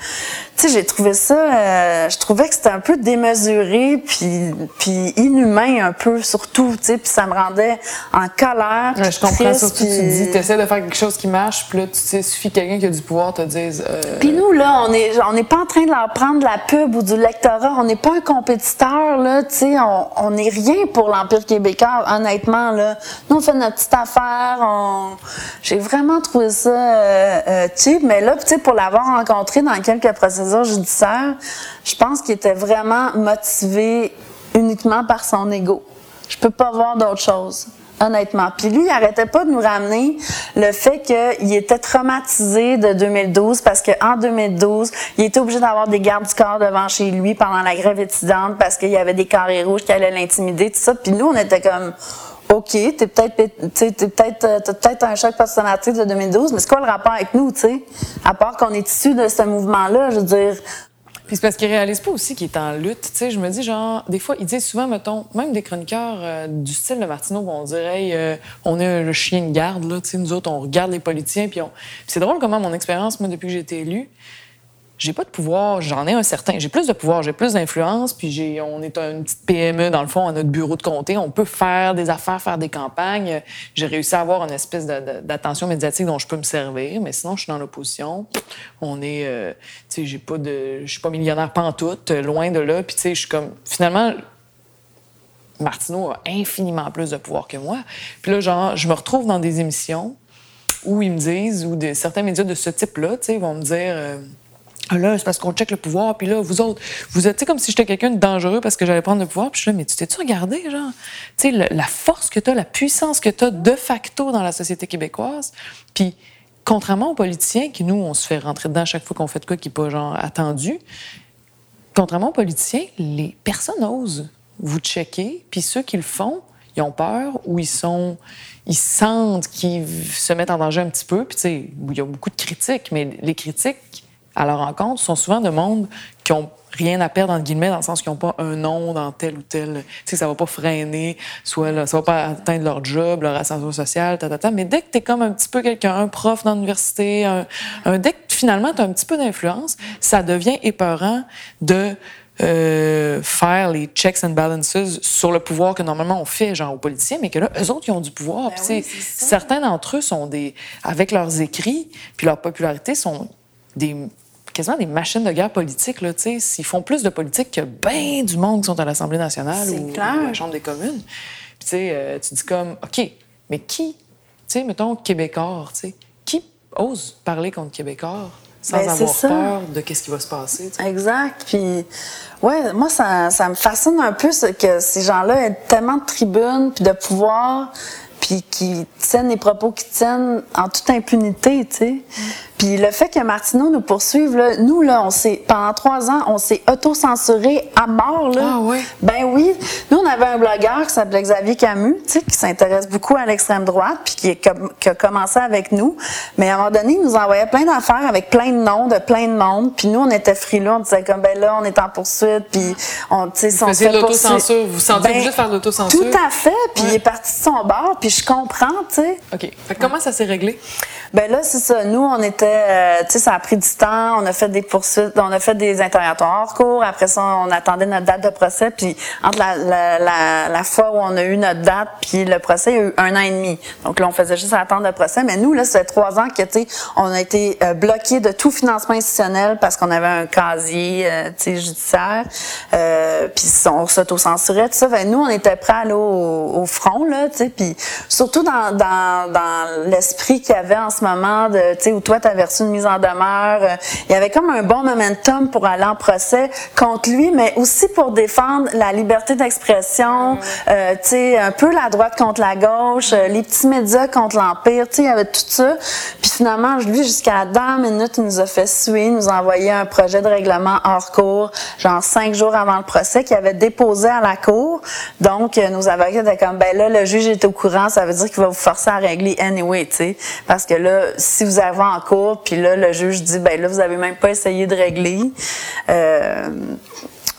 tu sais, j'ai trouvé ça, euh, je trouvais que c'était un peu démesuré, puis puis inhumain un peu surtout, tu sais, puis ça me rendait en colère. je comprends ça. Tu dis, essaies de faire quelque chose qui marche, puis là, tu sais, suffit quelqu'un qui a du pouvoir te dise. Euh... Puis nous là, on est, on n'est pas en train de leur prendre de la pub ou du lectorat, on n'est pas un compétiteur là, tu sais, on n'est rien pour l'Empire québécois, honnêtement, là. Nous, on fait notre petite affaire, J'ai vraiment trouvé ça euh, euh mais là, tu pour l'avoir rencontré dans quelques procédures judiciaires, je pense qu'il était vraiment motivé uniquement par son ego. Je peux pas voir d'autre chose honnêtement. Puis lui, il arrêtait pas de nous ramener le fait qu'il était traumatisé de 2012 parce qu'en 2012, il était obligé d'avoir des gardes du corps devant chez lui pendant la grève étudiante parce qu'il y avait des carrés rouges qui allaient l'intimider, tout ça. Puis nous, on était comme OK, t'es peut-être peut-être peut-être un choc post-traumatique de 2012, mais c'est quoi le rapport avec nous, tu sais? À part qu'on est issu de ce mouvement-là, je veux dire, c'est parce qu'ils réalisent pas aussi qu'il est en lutte. Tu sais, je me dis, genre, des fois, ils disent souvent, mettons, même des chroniqueurs euh, du style de Martineau vont dire, hey, euh, on est le chien de garde, là. Tu sais, nous autres, on regarde les politiciens. Puis on... c'est drôle comment mon expérience, moi, depuis que j'ai été élu, j'ai pas de pouvoir, j'en ai un certain. J'ai plus de pouvoir, j'ai plus d'influence, puis j'ai, on est une petite PME, dans le fond, à notre bureau de comté. On peut faire des affaires, faire des campagnes. J'ai réussi à avoir une espèce d'attention médiatique dont je peux me servir, mais sinon, je suis dans l'opposition. On est, euh, tu sais, j'ai pas de, je suis pas millionnaire pantoute, loin de là. Puis, tu sais, je suis comme, finalement, Martineau a infiniment plus de pouvoir que moi. Puis là, genre, je me retrouve dans des émissions où ils me disent, ou de, certains médias de ce type-là, tu sais, vont me dire... Euh, ah là, c'est parce qu'on check le pouvoir, puis là, vous autres, vous êtes, comme si j'étais quelqu'un de dangereux parce que j'allais prendre le pouvoir, puis je suis là, mais tu t'es-tu regardé, genre? Tu sais, la force que tu as, la puissance que tu as de facto dans la société québécoise, puis contrairement aux politiciens, qui nous, on se fait rentrer dedans chaque fois qu'on fait de quoi qui n'est pas, genre, attendu, contrairement aux politiciens, les personnes osent vous checker, puis ceux qui le font, ils ont peur ou ils sont, ils sentent qu'ils se mettent en danger un petit peu, puis tu sais, il y a beaucoup de critiques, mais les critiques à leur rencontre sont souvent de monde qui ont rien à perdre, entre guillemets, dans le sens qu'ils n'ont pas un nom dans tel ou tel. Tu sais, ça va pas freiner, soit là, ça va pas atteindre leur job, leur ascension sociale, ta, ta, ta. Mais dès que tu es comme un petit peu quelqu'un, un prof dans l'université, un, un, dès que finalement tu as un petit peu d'influence, ça devient épeurant de euh, faire les checks and balances sur le pouvoir que normalement on fait genre aux politiciens, mais que là, eux autres, ils ont du pouvoir. Ben puis, oui, certains d'entre eux sont des, avec leurs écrits, puis leur popularité, sont des quasiment des machines de guerre politique. Là. Ils font plus de politique que bien du monde qui sont à l'Assemblée nationale ou, à la Chambre des communes. Puis, tu euh, tu dis comme, OK, mais qui, tu sais, mettons, Québécois, qui ose parler contre Québécois sans Ben, avoir ça. peur de qu'est-ce qui va se passer? Exact. Puis, ouais, moi, ça, ça me fascine un peu ce que ces gens-là aient tellement de tribunes, puis de pouvoir, puis qui tiennent les propos qu'ils tiennent en toute impunité, tu sais. Puis le fait que Martineau nous poursuive, là, nous, là, on s'est, pendant trois ans, on s'est auto-censuré à mort, là. Ah ouais? Ben oui. Nous, on avait un blogueur qui s'appelait Xavier Camus, tu sais, qui s'intéresse beaucoup à l'extrême droite, puis qui, com- qui a commencé avec nous. Mais à un moment donné, il nous envoyait plein d'affaires avec plein de noms de plein de monde. Puis nous, on était frileux, on disait comme, ben là, on est en poursuite, puis on, tu sais, si on se fait poursuivre- Vous vous sentiez obligé de faire de l'autocensure? Tout à fait. Puis Ouais. il est parti de son bord, puis je comprends, tu sais. OK. Fait que comment ça s'est réglé? Ben là, c'est ça. Nous, on était, euh, tu sais, ça a pris du temps. On a fait des poursuites, on a fait des interrogatoires hors cours. Après ça, on attendait notre date de procès. Puis entre la, la, la, la fois où on a eu notre date puis le procès, il y a eu un an et demi. Donc là, on faisait juste attendre le procès. Mais nous, là, ça fait trois ans que, tu sais, on a été euh, bloqué de tout financement institutionnel parce qu'on avait un casier, euh, tu sais, judiciaire. Euh, puis on s'auto-censurait, tout ça. Que nous, on était prêts à aller au, au front, là, tu sais. Puis surtout dans, dans, dans l'esprit qu'il y avait en ce moment, de, tu sais, où toi, tu avais reçu une mise en demeure. euh, il y avait comme un bon momentum pour aller en procès contre lui, mais aussi pour défendre la liberté d'expression, euh, tu sais, un peu la droite contre la gauche, euh, les petits médias contre l'Empire, tu sais, il y avait tout ça. Puis finalement, lui, jusqu'à la dernière minute, il nous a fait suer, nous a envoyé un projet de règlement hors cours, genre cinq jours avant le procès, qu'il avait déposé à la cour. Donc, euh, nos avocats étaient comme, ben là, le juge est au courant, ça veut dire qu'il va vous forcer à régler anyway, tu sais. Parce que là, si vous arrivez en cours, puis là, le juge dit, ben là, vous avez même pas essayé de régler. Euh,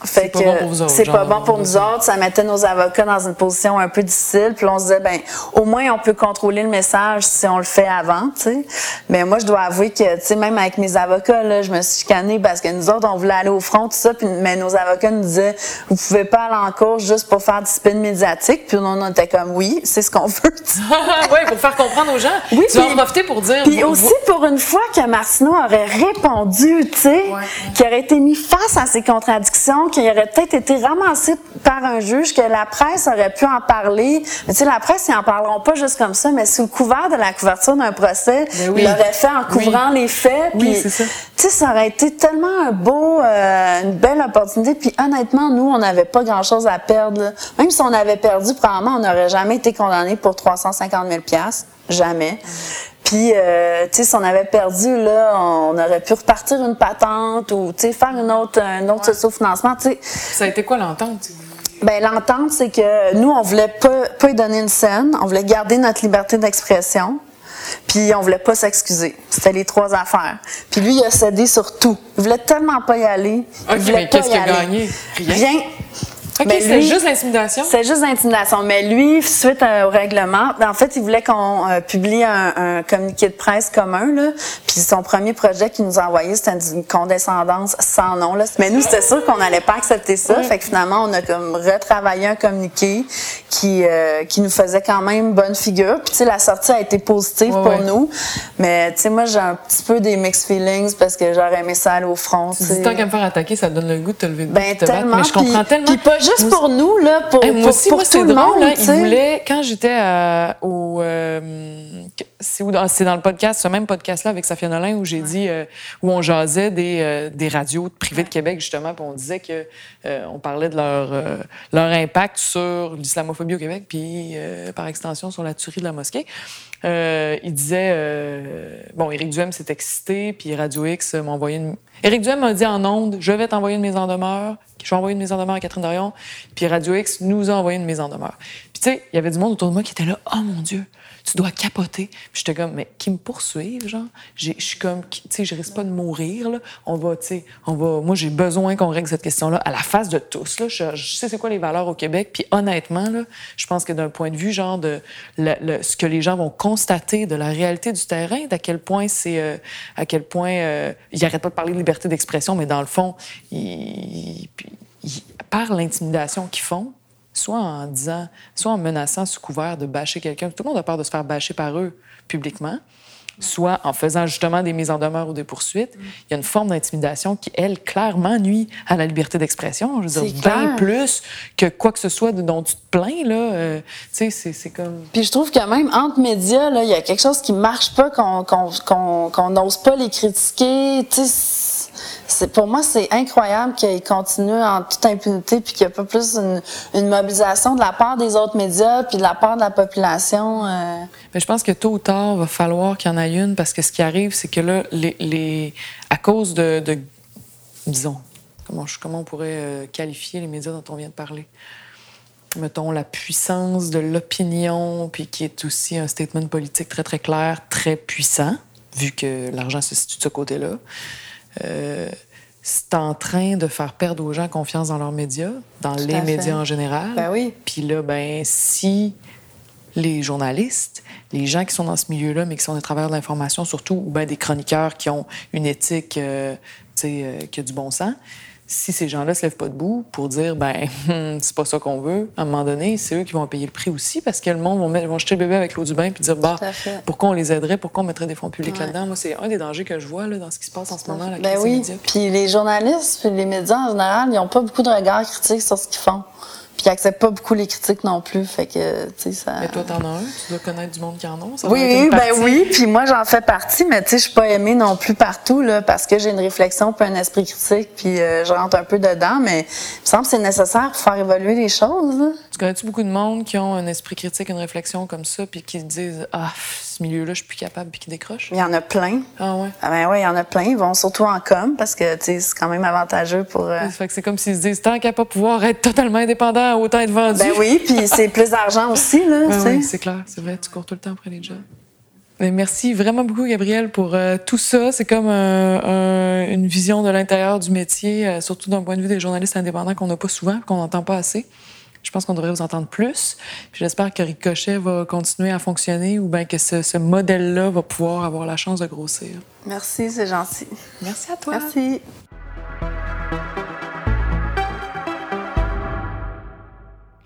fait C'est pas que c'est pas bon pour nous autres, ça mettait nos avocats dans une position un peu difficile. Puis on se disait ben au moins on peut contrôler le message si on le fait avant, tu sais. Mais moi je dois avouer que tu sais même avec mes avocats là, je me suis chicanée parce que nous autres on voulait aller au front tout ça puis mais nos avocats nous disaient vous pouvez pas aller en cours juste pour faire du spin médiatique. Puis nous, on était comme oui, c'est ce qu'on veut. tu sais. oui, pour faire comprendre aux gens. Oui, tu vas en puis- profiter pour dire. Puis vous- aussi pour une fois que Martineau aurait répondu, tu sais, qu'il aurait été mis face à ses contradictions, qu'il aurait peut-être été ramassé par un juge, que la presse aurait pu en parler. Mais tu sais, la presse, ils en parleront pas juste comme ça, mais sous le couvert de la couverture d'un procès, Ben oui. il l'aurait fait en couvrant les faits. Oui, puis, c'est ça. Tu sais, ça aurait été tellement un beau, euh, une belle opportunité. Puis honnêtement, nous, on n'avait pas grand-chose à perdre. là. Même si on avait perdu, probablement, on n'aurait jamais été condamné pour 350 000 Jamais. Puis, euh, tu sais, si on avait perdu, là, on aurait pu repartir une patente ou, tu sais, faire une autre, un autre socio-financement, tu sais. Ça a été quoi l'entente? Ben, l'entente, c'est que nous, on voulait pas, pas lui donner une scène, on voulait garder notre liberté d'expression, puis on voulait pas s'excuser. C'était les trois affaires. Puis lui, il a cédé sur tout. Il voulait tellement pas y aller. Ok, il voulait mais qu'est-ce y qu'il a gagné? Rien? Rien. OK, lui- juste l'intimidation? C'est juste l'intimidation. Mais lui, suite euh, au règlement, en fait, il voulait qu'on euh, publie un, un communiqué de presse commun. Là. Puis son premier projet qu'il nous a envoyé, c'était une condescendance sans nom. Là. Mais nous, c'était sûr qu'on n'allait pas accepter ça. Fait que finalement, on a comme retravaillé un communiqué qui, euh, qui nous faisait quand même bonne figure. Puis tu sais, la sortie a été positive pour nous. Mais tu sais, moi, j'ai un petit peu des mixed feelings parce que j'aurais aimé ça aller au front. Tu dis tant qu'à me faire attaquer, ça donne le goût de te lever Ben de battre. tellement. Mais je comprends tellement. Pas juste pour nous, là, pour, Hey, moi pour, aussi, pour moi, tout le drôle. monde. là, tu il voulait, quand j'étais à- au. euh, c'est dans- le podcast, ce même podcast-là avec Safia Nolin, où j'ai dit, euh, où on jasait des, euh, des radios privées de Québec, justement, puis on disait que euh, on parlait de leur, leur impact sur l'islamophobie au Québec, puis par extension sur la tuerie de la mosquée. Il disait, bon, Éric Duhem s'est excité, puis Radio X m'a envoyé une... Éric Duhem m'a dit en ondes, je vais t'envoyer une mise en demeure. Je vais envoyer une mise en demeure à Catherine Dorion. Puis Radio X nous a envoyé une mise en demeure. Puis tu sais, il y avait du monde autour de moi qui était là, oh mon Dieu, tu dois capoter. Puis j'étais comme, mais qui me poursuivent, genre? Je suis comme, tu sais, je risque pas de mourir, là. On va, tu sais, on va. Moi, j'ai besoin qu'on règle cette question-là à la face de tous, là. Je, sais c'est quoi les valeurs au Québec. Puis honnêtement, là, je pense que d'un point de vue, genre, de ce que les gens vont constater de la réalité du terrain, d'à quel point c'est. Euh, à quel point. Euh, ils n'arrêtent pas de parler de liberté d'expression, mais dans le fond, ils, par l'intimidation qu'ils font, soit en disant, soit en menaçant sous couvert de bâcher quelqu'un. Tout le monde a peur de se faire bâcher par eux publiquement, soit en faisant justement des mises en demeure ou des poursuites. Il y a une forme d'intimidation qui, elle, clairement nuit à la liberté d'expression. Je veux dire, bien plus que quoi que ce soit dont tu te plains, là. Euh, tu sais, c'est comme... Puis je trouve que même entre médias, là, il y a quelque chose qui marche pas, qu'on n'ose pas les critiquer. Tu sais, pour moi, c'est incroyable qu'il continue en toute impunité puis qu'il n'y a pas plus une, mobilisation de la part des autres médias puis de la part de la population. Euh. Mais je pense que tôt ou tard, il va falloir qu'il y en ait une parce que ce qui arrive, c'est que là, à cause de, disons, comment, comment on pourrait euh, qualifier les médias dont on vient de parler? mettons, la puissance de l'opinion, puis qui est aussi un statement politique très, très clair, très puissant, vu que l'argent se situe de ce côté-là. Euh, c'est en train de faire perdre aux gens confiance dans leurs médias, dans les médias en général. Ben oui. Puis là, ben si les journalistes, les gens qui sont dans ce milieu-là, mais qui sont des travailleurs de l'information surtout, ou ben des chroniqueurs qui ont une éthique, euh, euh, qui a du bon sens, si ces gens-là se lèvent pas debout pour dire ben c'est pas ça qu'on veut, à un moment donné, c'est eux qui vont payer le prix aussi parce que le monde vont, mettre, vont jeter le bébé avec l'eau du bain puis dire bah pourquoi on les aiderait, pourquoi on mettrait des fonds publics là-dedans? Moi, c'est un des dangers que je vois là, dans ce qui se passe en ce moment. La ben oui. Puis les journalistes, puis les médias en général, ils ont pas beaucoup de regard critique sur ce qu'ils font puis qui accepte pas beaucoup les critiques non plus. Fait que, tu sais, ça. Mais toi, t'en as un, tu dois connaître du monde qui en a. oui, oui, ben oui, puis moi, j'en fais partie, mais tu sais, je suis pas aimée non plus partout, là, parce que j'ai une réflexion puis un esprit critique, puis euh, je rentre un peu dedans, mais il me semble que c'est nécessaire pour faire évoluer les choses. Tu connais-tu beaucoup de monde qui ont un esprit critique, une réflexion comme ça, puis qui disent, ah, ce milieu-là, je suis plus capable, puis qui décrochent? Il y en a plein. Ah ouais? Ah ben oui, il y en a plein. Ils vont surtout en com, parce que, c'est quand même avantageux pour. Euh, fait que c'est comme s'ils se disent, tant qu'à pas pouvoir être totalement indépendant, autant être vendu. Ben oui, puis c'est plus d'argent aussi, là. Ben oui, c'est clair, c'est vrai, tu cours tout le temps après les jobs. Mais merci vraiment beaucoup, Gabriel, pour euh, tout ça. C'est comme une vision de l'intérieur du métier, euh, surtout d'un point de vue des journalistes indépendants qu'on n'a pas souvent, qu'on n'entend pas assez. Je pense qu'on devrait vous entendre plus. J'espère que Ricochet va continuer à fonctionner ou bien que ce, ce modèle-là va pouvoir avoir la chance de grossir. Merci, c'est gentil. Merci à toi. Merci.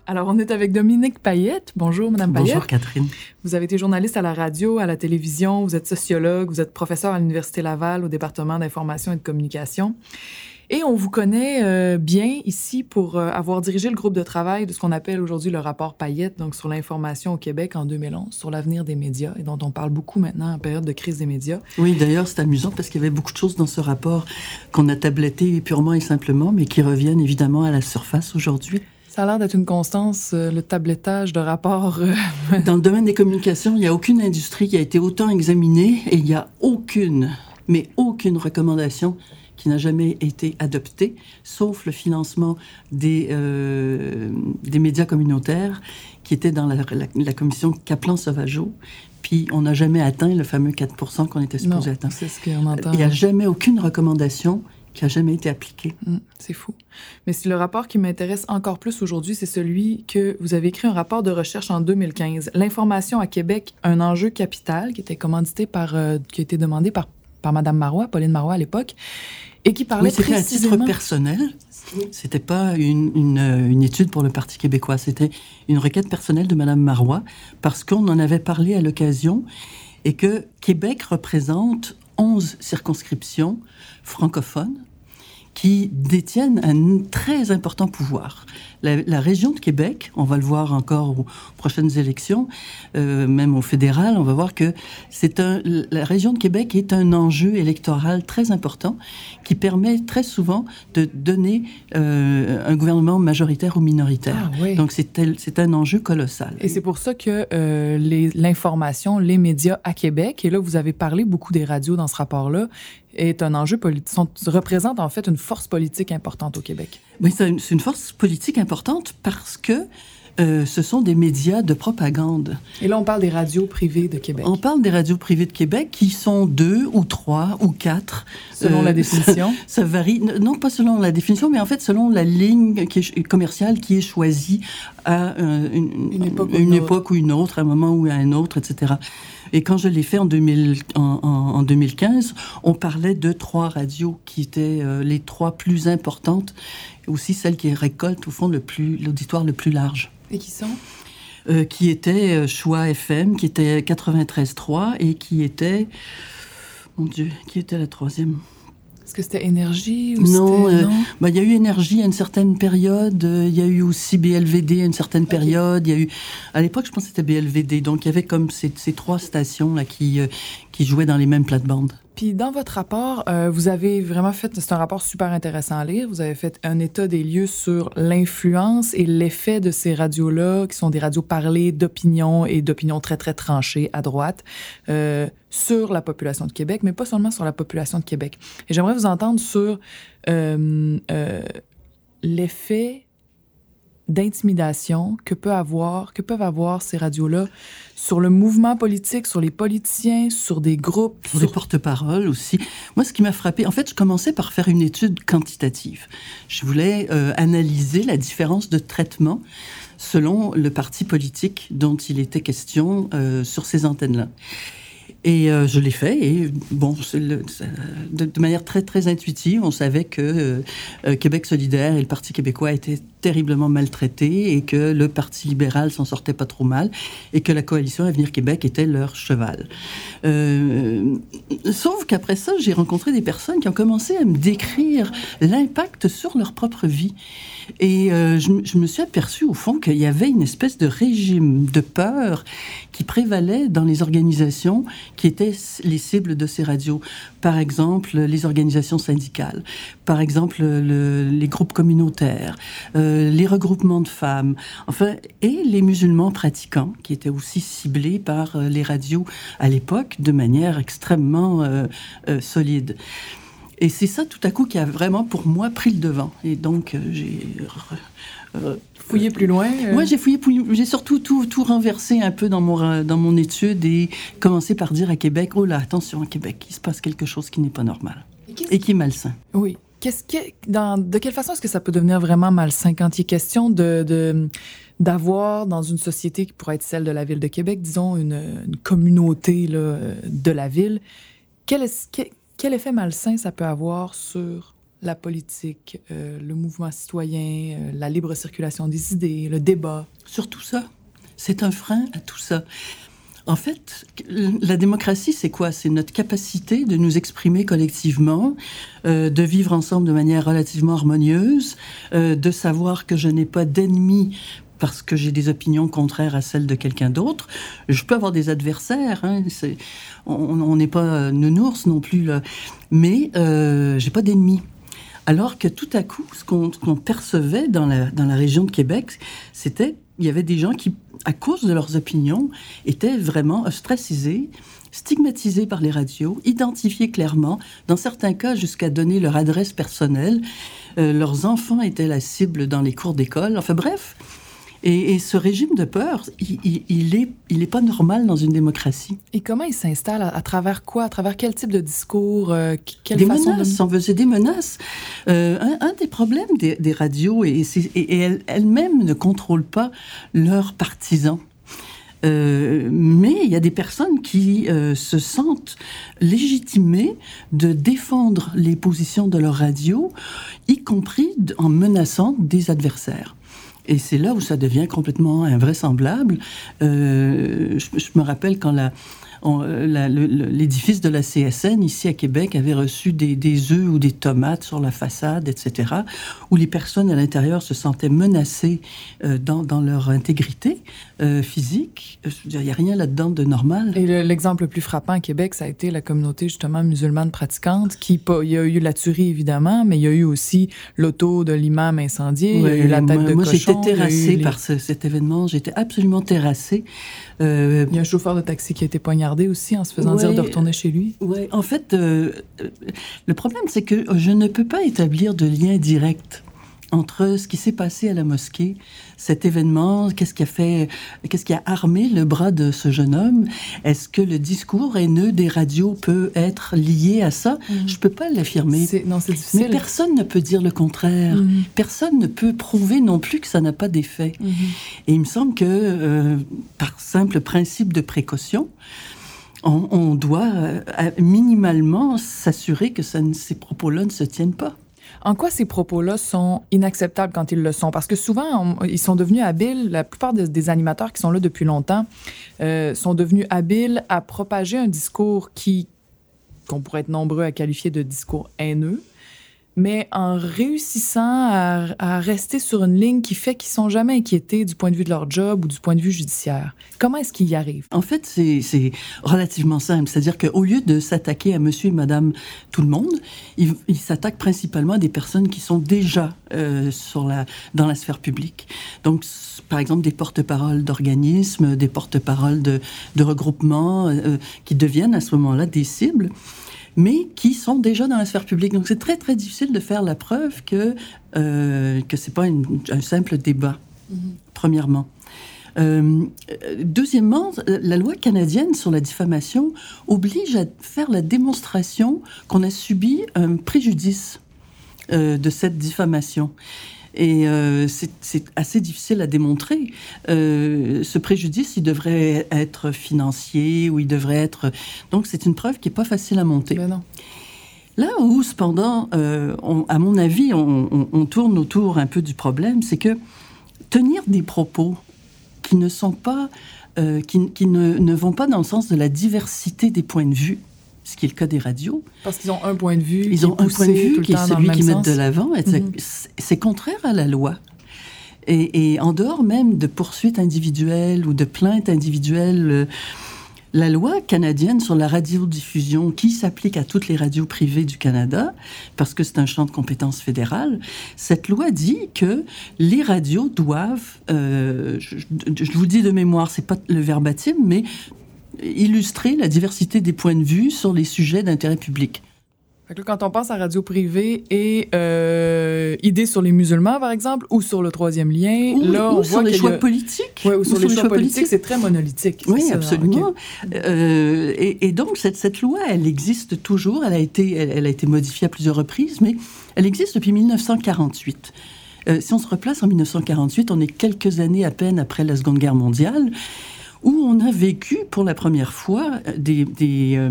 Alors, on est avec Dominique Payette. Bonjour, Madame Payette. Bonjour, Catherine. Vous avez été journaliste à la radio, à la télévision, vous êtes sociologue, vous êtes professeur à l'Université Laval au département d'information et de communication. Et on vous connaît euh, bien ici pour euh, avoir dirigé le groupe de travail de ce qu'on appelle aujourd'hui le rapport Payette, donc sur l'information au Québec en 2011, sur l'avenir des médias, et dont on parle beaucoup maintenant en période de crise des médias. Oui, d'ailleurs, c'est amusant parce qu'il y avait beaucoup de choses dans ce rapport qu'on a tabletté purement et simplement, mais qui reviennent évidemment à la surface aujourd'hui. Ça a l'air d'être une constance, euh, le tablettage de rapports. dans le domaine des communications, il n'y a aucune industrie qui a été autant examinée et il n'y a aucune, mais aucune recommandation qui n'a jamais été adopté, sauf le financement des, euh, des médias communautaires qui était dans la, commission Kaplan-Sauvageau. Puis on n'a jamais atteint le fameux 4 qu'on était supposé atteindre. C'est ce qu'on entend. Il n'y a jamais aucune recommandation qui a jamais été appliquée. Mmh, c'est fou. Mais si le rapport qui m'intéresse encore plus aujourd'hui, c'est celui que vous avez écrit un rapport de recherche en 2015. L'information à Québec, un enjeu capital, qui était commandité par, euh, qui a été demandé par, par Madame Marois, Pauline Marois à l'époque, et qui parlait oui, c'était à titre personnel. C'était pas une, une, une, étude pour le Parti québécois. C'était une requête personnelle de Madame Marois parce qu'on en avait parlé à l'occasion et que Québec représente 11 circonscriptions francophones qui détiennent un très important pouvoir. La, région de Québec, on va le voir encore aux prochaines élections, euh, même au fédéral, on va voir que c'est un, la région de Québec est un enjeu électoral très important qui permet très souvent de donner euh, un gouvernement majoritaire ou minoritaire. Ah Donc c'est un enjeu colossal. Et c'est pour ça que euh, l'information, les médias à Québec, et là vous avez parlé beaucoup des radios dans ce rapport-là, est un enjeu politique, représente en fait une force politique importante au Québec. Oui, c'est une force politique importante parce que euh, ce sont des médias de propagande. Et là, on parle des radios privées de Québec. On parle des radios privées de Québec qui sont deux ou trois ou quatre. Selon la définition. Ça varie, non pas selon la définition, mais en fait selon la ligne qui est, commerciale qui est choisie à une, Une époque ou une époque ou une autre, à un moment ou à un autre, etc. Et quand je l'ai fait en, 2000 en, en- en 2015, on parlait de trois radios qui étaient euh, les trois plus importantes, et aussi celles qui récoltent au fond le plus l'auditoire le plus large, Et qui sont? euh, qui était euh, Choix FM, qui était 93.3 et qui était mon Dieu, qui était la troisième? Est-ce que c'était Énergie ou Non, euh, bah, il y a eu énergie à une certaine période, euh, il y a eu aussi BLVD à une certaine période, il y a eu à l'époque je pense que c'était BLVD, donc il y avait comme ces, ces trois stations là qui euh, qui jouaient dans les mêmes plates-bandes. Puis dans votre rapport, euh, vous avez vraiment fait, c'est un rapport super intéressant à lire, vous avez fait un état des lieux sur l'influence et l'effet de ces radios-là, qui sont des radios parlées d'opinion et d'opinion très, très tranchées à droite, euh, sur la population de Québec, mais pas seulement sur la population de Québec. Et j'aimerais vous entendre sur euh, l'effet d'intimidation que peut avoir, que peuvent avoir ces radios-là sur le mouvement politique, sur les politiciens, sur des groupes, Pour les porte-paroles aussi. Moi, ce qui m'a frappé, en fait, je commençais par faire une étude quantitative. Je voulais euh, analyser la différence de traitement selon le parti politique dont il était question euh, sur ces antennes-là. Et euh, je l'ai fait. Et bon, c'est le- ça- de, de manière très très intuitive, on savait que euh, Québec solidaire et le Parti québécois étaient terriblement maltraités et que le Parti libéral s'en sortait pas trop mal et que la coalition Avenir Québec était leur cheval. Euh, sauf qu'après ça, j'ai rencontré des personnes qui ont commencé à me décrire l'impact sur leur propre vie. Et euh, je, je me suis aperçu au fond qu'il y avait une espèce de régime de peur qui prévalait dans les organisations qui étaient les cibles de ces radios. Par exemple, les organisations syndicales, par exemple, le- les groupes communautaires, euh, les regroupements de femmes, enfin, et les musulmans pratiquants qui étaient aussi ciblés par euh, les radios à l'époque de manière extrêmement euh, euh, solide. Et c'est ça tout à coup qui a vraiment pour moi pris le devant. Et donc j'ai fouiller plus loin. moi, j'ai fouillé, j'ai surtout tout, tout renversé un peu dans mon, dans mon étude et commencé par dire à Québec, oh là, attention, à Québec, il se passe quelque chose qui n'est pas normal et qui est malsain. Oui. De quelle façon est-ce que ça peut devenir vraiment malsain quand il est question d'avoir dans une société qui pourrait être celle de la ville de Québec, disons une, communauté de la ville, quel effet malsain ça peut avoir sur la politique, euh, le mouvement citoyen, euh, la libre circulation des idées, le débat? Sur tout ça, c'est un frein à tout ça. En fait, la démocratie, c'est quoi? C'est notre capacité de nous exprimer collectivement, euh, de vivre ensemble de manière relativement harmonieuse, euh, de savoir que je n'ai pas d'ennemis parce que j'ai des opinions contraires à celles de quelqu'un d'autre. Je peux avoir des adversaires, hein, on n'est pas euh, nounours non plus, là. mais euh, j'ai pas d'ennemis. Alors que tout à coup, ce qu'on ce qu'on percevait dans la région de Québec, c'était il y avait des gens qui, à cause de leurs opinions, étaient vraiment ostracisés, stigmatisés par les radios, identifiés clairement, dans certains cas jusqu'à donner leur adresse personnelle. Euh, leurs enfants étaient la cible dans les cours d'école. Enfin bref. Et, et ce régime de peur, il, il, il est, il est pas normal dans une démocratie. Et comment il s'installe? À, à travers quoi? À travers quel type de discours? euh, quelle des façon menaces, de... on faisait des menaces. Euh, un, un des problèmes des, des radios, et, et- et elles- elles-mêmes ne contrôlent pas leurs partisans. Euh, mais il y a des personnes qui euh, se sentent légitimées de défendre les positions de leur radio, y compris en menaçant des adversaires. Et c'est là où ça devient complètement invraisemblable. Euh, je, me rappelle quand l'édifice de la CSN ici à Québec avait reçu des, œufs ou des tomates sur la façade, etc., où les personnes à l'intérieur se sentaient menacées euh, dans leur intégrité euh, physique. Je veux dire, Il n'y a rien là-dedans de normal. Et le- l'exemple le plus frappant à Québec, ça a été la communauté justement musulmane pratiquante, qui, il y a eu la tuerie évidemment, mais il y a eu aussi l'auto de l'imam incendié, il y a eu la tête moi, de moi, cochon. j'étais terrassée les- par ce- cet événement. J'étais absolument terrassée. Euh, Il y a un chauffeur de taxi qui a été poignardé aussi en se faisant dire de retourner chez lui. Ouais, en fait, euh, euh, le problème, c'est que je ne peux pas établir de lien direct entre ce qui s'est passé à la mosquée, cet événement, qu'est-ce qui a fait, qu'est-ce qui a armé le bras de ce jeune homme? Est-ce que le discours haineux des radios peut être lié à ça? Je mhm. Je peux pas l'affirmer. Non, c'est difficile. Mais personne ne peut dire le contraire. Mhm. Personne ne peut prouver non plus que ça n'a pas d'effet. Mhm. Et il me semble que, euh, par simple principe de précaution, on, doit euh, minimalement s'assurer que ça, ces propos-là ne se tiennent pas. En quoi ces propos-là sont inacceptables quand ils le sont? Parce que souvent, ils sont devenus habiles, la plupart des, animateurs qui sont là depuis longtemps euh, sont devenus habiles à propager un discours qui, qu'on pourrait être nombreux à qualifier de discours haineux, mais en réussissant à, rester sur une ligne qui fait qu'ils sont jamais inquiétés du point de vue de leur job ou du point de vue judiciaire. Comment est-ce qu'ils y arrivent? En fait, c'est relativement simple. C'est-à-dire qu'au lieu de s'attaquer à monsieur et madame tout le monde, ils il s'attaquent principalement à des personnes qui sont déjà euh, dans la sphère publique. Donc, par exemple, des porte-paroles d'organismes, des porte-paroles de, de regroupements euh, qui deviennent à ce moment-là des cibles mais qui sont déjà dans la sphère publique. Donc c'est très très difficile de faire la preuve que euh, que c'est pas un simple débat. Mm-hmm. Premièrement. Euh, deuxièmement, la loi canadienne sur la diffamation oblige à faire la démonstration qu'on a subi un préjudice euh, de cette diffamation. Et euh, c'est assez difficile à démontrer. Euh, ce préjudice, il devrait être financier ou il devrait être... Donc c'est une preuve qui n'est pas facile à monter. Ben non. Là où, cependant, euh, à mon avis, on, tourne autour un peu du problème, c'est que tenir des propos qui ne sont pas, qui, ne, ne, vont pas dans le sens de la diversité des points de vue, ce qui est le cas des radios. Parce qu'ils ont un point de vue. Ils ont un point de vue qui est celui qu'ils mettent de l'avant. Mhm. C'est contraire à la loi. Et, en dehors même de poursuites individuelles ou de plaintes individuelles, euh, la loi canadienne sur la radiodiffusion, qui s'applique à toutes les radios privées du Canada, parce que c'est un champ de compétences fédérales, cette loi dit que les radios doivent, euh, je, je, vous dis de mémoire, c'est pas le verbatim, mais illustrer la diversité des points de vue sur les sujets d'intérêt public. quand on pense à radio privée et euh, idées sur les musulmans, par exemple, ou sur le troisième lien, ou, là, on sur les choix politiques. ou sur, les, choix, politiques, c'est très monolithique. Oui, absolument. Euh, et, donc, cette, cette, loi, elle existe toujours. Elle a, été, elle, a été modifiée à plusieurs reprises, mais elle existe depuis 1948. Euh, si on se replace en 1948, on est quelques années à peine après la Seconde Guerre mondiale où on a vécu pour la première fois des, euh,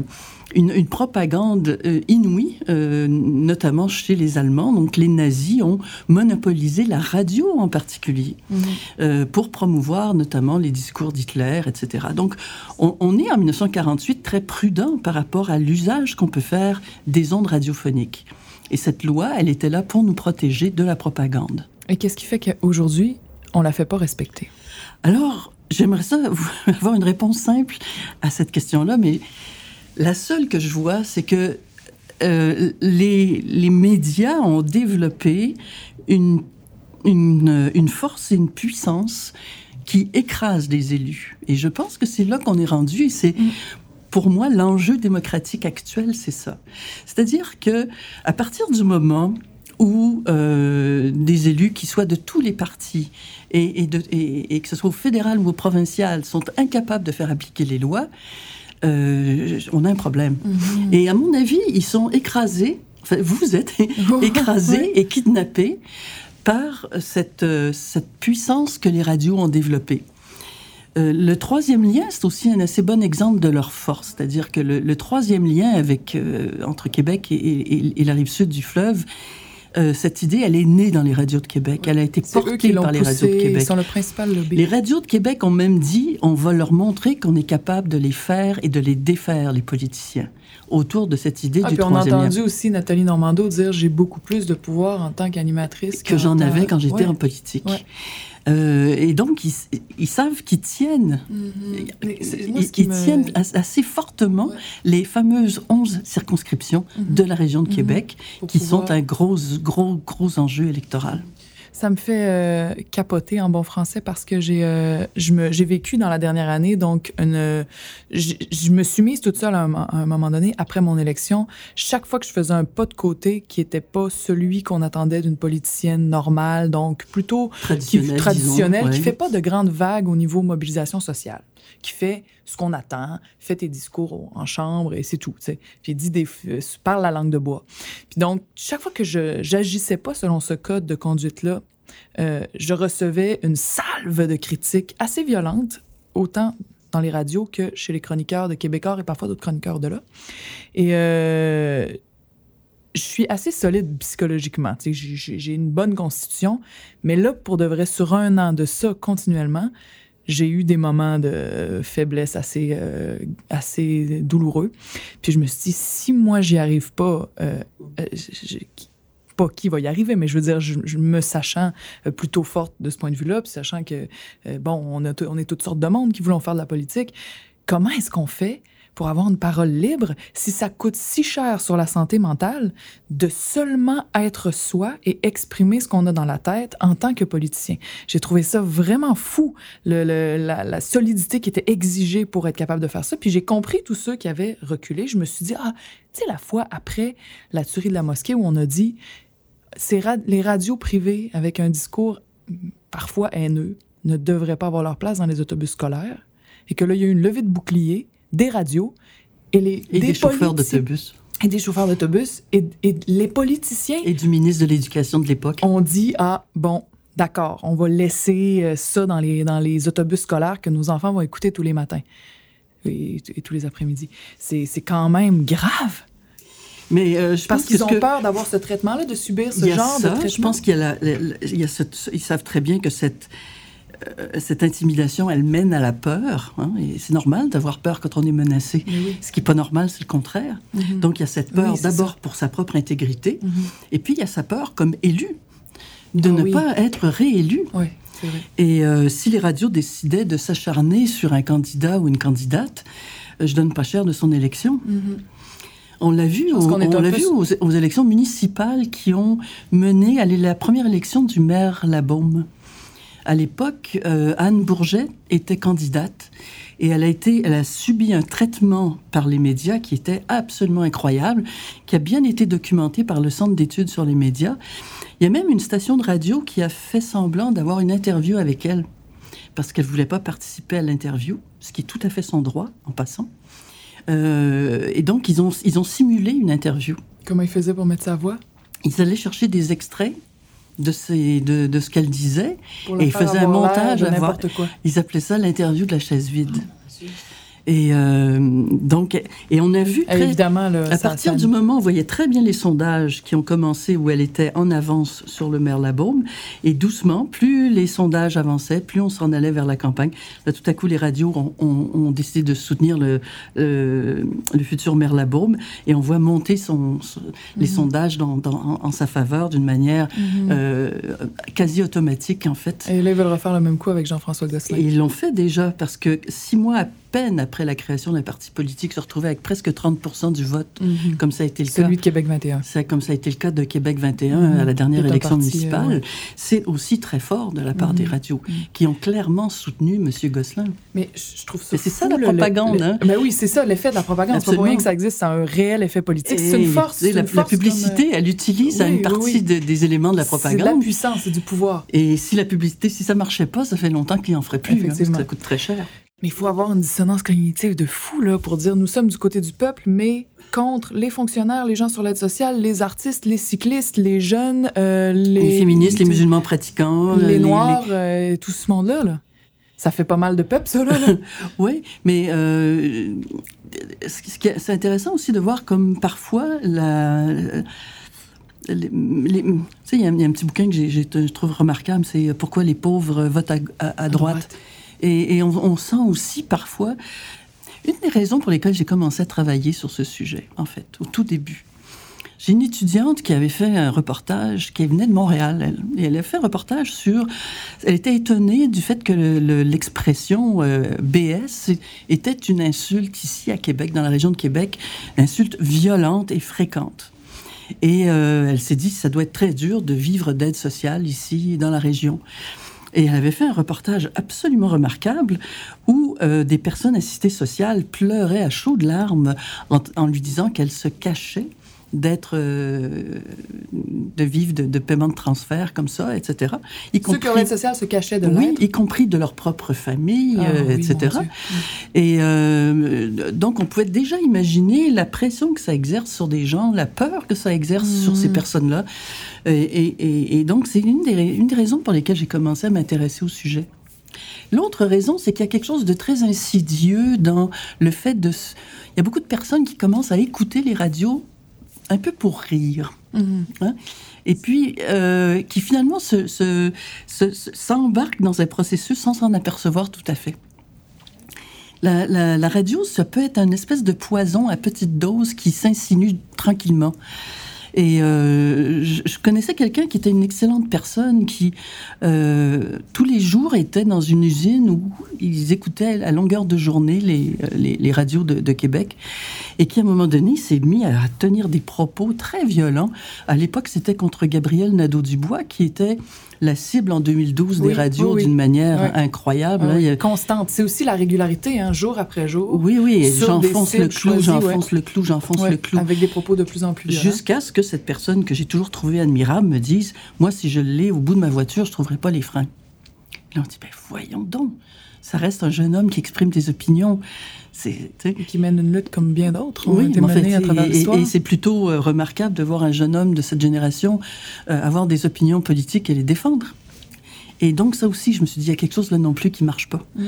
une, propagande euh, inouïe, euh, notamment chez les Allemands. Donc les nazis ont monopolisé la radio en particulier mhm. pour promouvoir notamment les discours d'Hitler, etc. Donc on, on, est en 1948 très prudent par rapport à l'usage qu'on peut faire des ondes radiophoniques. Et cette loi, elle était là pour nous protéger de la propagande. Et qu'est-ce qui fait qu'aujourd'hui, on la fait pas respecter? Alors, J'aimerais ça avoir une réponse simple à cette question-là, mais la seule que je vois, c'est que euh, les, les, médias ont développé une, une, une, force et une puissance qui écrasent les élus. Et je pense que c'est là qu'on est rendu. Et c'est, mm. pour moi, l'enjeu démocratique actuel, c'est ça. C'est-à-dire que à partir du moment où euh, des élus qui soient de tous les partis et, et, que ce soit au fédéral ou au provincial sont incapables de faire appliquer les lois, euh, on a un problème. Mhm. Et à mon avis, ils sont écrasés, enfin, vous êtes écrasés et kidnappés par cette, euh, cette puissance que les radios ont développée. le troisième lien, c'est aussi un assez bon exemple de leur force, c'est-à-dire que le, troisième lien avec entre Québec et, la rive sud du fleuve, euh, cette idée, elle est née dans les radios de Québec. Elle a été portée par les radios de Québec. Sont le principal lobby. Les radios de Québec ont même dit on va leur montrer qu'on est capable de les faire et de les défaire, les politiciens, autour de cette idée ah, du puis On a entendu aussi Nathalie Normando dire j'ai beaucoup plus de pouvoir en tant qu'animatrice que j'en avais quand j'étais en politique. Euh, et donc, ils, savent qu'ils tiennent, mm-hmm. ils, tiennent assez fortement les fameuses 11 circonscriptions mm-hmm. de la région de mm-hmm. Québec, qui sont un gros, gros, gros enjeu électoral. Ça me fait euh, capoter en bon français parce que j'ai euh, j'ai vécu dans la dernière année donc une je, je me suis mise toute seule à un, à un, moment donné après mon élection chaque fois que je faisais un pas de côté qui était pas celui qu'on attendait d'une politicienne normale donc plutôt traditionnelle, qui, traditionnelle disons, qui ouais. fait pas de grandes vagues au niveau mobilisation sociale qui fait ce qu'on attend, fait tes discours en chambre et c'est tout. Puis dit des, euh, parle la langue de bois. Puis donc, chaque fois que je j'agissais pas selon ce code de conduite-là, euh, je recevais une salve de critiques assez violentes, autant dans les radios que chez les chroniqueurs de Québécois et parfois d'autres chroniqueurs de là. Et euh, je suis assez solide psychologiquement. J'ai une bonne constitution, mais là, pour de vrai, sur un an de ça continuellement, j'ai eu des moments de faiblesse assez, euh, assez douloureux. Puis je me suis dit, si moi, j'y arrive pas, euh, pas qui va y arriver, mais je veux dire, je, me sachant plutôt forte de ce point de vue-là, puis sachant que, euh, bon, on, a on est toutes sortes de monde qui voulons faire de la politique, comment est-ce qu'on fait pour avoir une parole libre si ça coûte si cher sur la santé mentale de seulement être soi et exprimer ce qu'on a dans la tête en tant que politicien. J'ai trouvé ça vraiment fou, la, solidité qui était exigée pour être capable de faire ça. Puis j'ai compris tous ceux qui avaient reculé. Je me suis dit, ah, tu sais, la fois après la tuerie de la mosquée où on a dit, c'est les radios privées avec un discours parfois haineux ne devraient pas avoir leur place dans les autobus scolaires et que là, il y a eu une levée de boucliers des radios et, les, et des, des chauffeurs d'autobus. Et des chauffeurs d'autobus et, et, les politiciens. Et du ministre de l'Éducation de l'époque. On dit, ah, bon, d'accord, on va laisser ça dans les, dans les autobus scolaires que nos enfants vont écouter tous les matins et, et tous les après-midi. C'est quand même grave. Mais euh, je Parce qu'ils ont que peur d'avoir ce traitement-là, de subir ce genre ça, de traitement. Je pense qu'il y a, la, la, la, il y a ce, ils savent très bien que cette euh, cette intimidation, elle mène à la peur. Hein, et c'est normal d'avoir peur quand on est menacé. Oui. Ce qui n'est pas normal, c'est le contraire. Mm -hmm. Donc il y a cette peur oui, d'abord pour sa propre intégrité, mm -hmm. et puis il y a sa peur comme élu de Ah ne oui. pas être réélu. Vrai. Et euh, si les radios décidaient de s'acharner sur un candidat ou une candidate, euh, je donne pas cher de son élection. Mm -hmm. On l'a vu, on, on l'a vu aux, aux, élections municipales qui ont mené à la première élection du maire Labaume. À l'époque, euh, Anne Bourget était candidate et elle a, été, elle a subi un traitement par les médias qui était absolument incroyable, qui a bien été documenté par le Centre d'études sur les médias. Il y a même une station de radio qui a fait semblant d'avoir une interview avec elle, parce qu'elle ne voulait pas participer à l'interview, ce qui est tout à fait son droit, en passant. Euh, et donc, ils ont, ils ont simulé une interview. Comment ils faisaient pour mettre sa voix? Ils allaient chercher des extraits de, de, de ce qu'elle disait et ils faisaient un montage à voir. Quoi. Ils appelaient ça l'interview de la chaise vide. Oh, et euh, donc, et on a vu très, évidemment le, à partir du moment où on voyait très bien les sondages qui ont commencé où elle était en avance sur le maire Labaume, et doucement, plus les sondages avançaient, plus on s'en allait vers la campagne. Là, tout à coup, les radios ont, ont, ont décidé de soutenir le, futur maire Labaume, et on voit monter son, son, mm -hmm. les sondages dans, dans, en, en, sa faveur d'une manière mm -hmm. euh, quasi automatique, en fait. Et là, ils veulent refaire le même coup avec Jean-François Gosselin. Et ils l'ont fait déjà, parce que six mois à peine après la création d'un parti politique, se retrouver avec presque 30% du vote, mm -hmm. comme ça a été le Celui cas. de Québec 21. C'est comme ça a été le cas de Québec 21 mm -hmm. à la dernière Tout élection municipale. Euh, ouais. C'est aussi très fort de la part des radios qui ont clairement soutenu M. Gosselin. Mais je trouve ça. C'est ça la propagande. Le, le, hein? Mais oui, c'est ça, l'effet de la propagande. C'est pas pour rien que ça existe, c'est un réel effet politique. C'est une force. La, une force la, publicité, comme... elle utilise oui, une partie oui, de, des éléments de la propagande. C'est de la puissance, c'est du pouvoir. Et si la publicité, si ça marchait pas, ça fait longtemps qu'il en ferait plus. Hein, parce que ça coûte très cher. Mais il faut avoir une dissonance cognitive de fou là, pour dire nous sommes du côté du peuple, mais contre les fonctionnaires, les gens sur l'aide sociale, les artistes, les cyclistes, les jeunes, euh, les... les... féministes, les musulmans pratiquants, les, les noirs, les... Euh, tout ce monde-là. Là. Ça fait pas mal de peuple, ça, là. là. oui, mais euh, c'est intéressant aussi de voir comme parfois la il y, y, a un petit bouquin que je trouve remarquable, c'est Pourquoi les pauvres votent à, à, à droite. droite. Et, on, sent aussi parfois une des raisons pour lesquelles j'ai commencé à travailler sur ce sujet, en fait, au tout début. J'ai une étudiante qui avait fait un reportage, qui venait de Montréal, elle, et elle a fait un reportage sur... Elle était étonnée du fait que l'expression le, euh, BS était une insulte ici à Québec, dans la région de Québec, insulte violente et fréquente. Et elle s'est dit, ça doit être très dur de vivre d'aide sociale ici, dans la région. Et elle avait fait un reportage absolument remarquable où des personnes assistées sociales pleuraient à chaudes larmes en lui disant qu'elles se cachaient d'être euh, de vivre de, paiement de transfert comme ça, etc. Y Ceux qui social se cachaient de Oui, y compris de leur propre famille, ah euh, etc. Et euh, donc on pouvait déjà imaginer la pression que ça exerce sur des gens, la peur que ça exerce sur ces mmh. personnes-là. Et, et, donc c'est une des, une des raisons pour lesquelles j'ai commencé à m'intéresser au sujet. L'autre raison, c'est qu'il y a quelque chose de très insidieux dans le fait de... Il y a beaucoup de personnes qui commencent à écouter les radios un peu pour rire. Mhm. Hein. et puis euh, qui finalement s'embarque se, dans un processus sans s'en apercevoir tout à fait. La, la, radio, ça peut être un espèce de poison à petite dose qui s'insinue tranquillement. Et euh, je, connaissais quelqu'un qui était une excellente personne qui, euh, tous les jours, était dans une usine où ils écoutaient à longueur de journée les, les, radios de, de, Québec et qui, à un moment donné, s'est mis à tenir des propos très violents. À l'époque, c'était contre Gabriel Nadeau-Dubois, qui était la cible en 2012 des radios d'une manière incroyable. Hein, Constante. C'est aussi la régularité, hein, jour après jour. Oui, oui. J'enfonce le clou, j'enfonce le clou, j'enfonce le clou. Avec des propos de plus en plus Jusqu'à ce que cette personne que j'ai toujours trouvée admirable me dise Moi, si je l'ai au bout de ma voiture, je ne trouverai pas les freins. Là, on dit ben, Voyons donc. Ça reste un jeune homme qui exprime des opinions. C'est, qui mène une lutte comme bien d'autres. Oui, en fait, et, c'est plutôt euh, remarquable de voir un jeune homme de cette génération euh, avoir des opinions politiques et les défendre. Et donc ça aussi, je me suis dit, il y a quelque chose là non plus qui marche pas. Mm.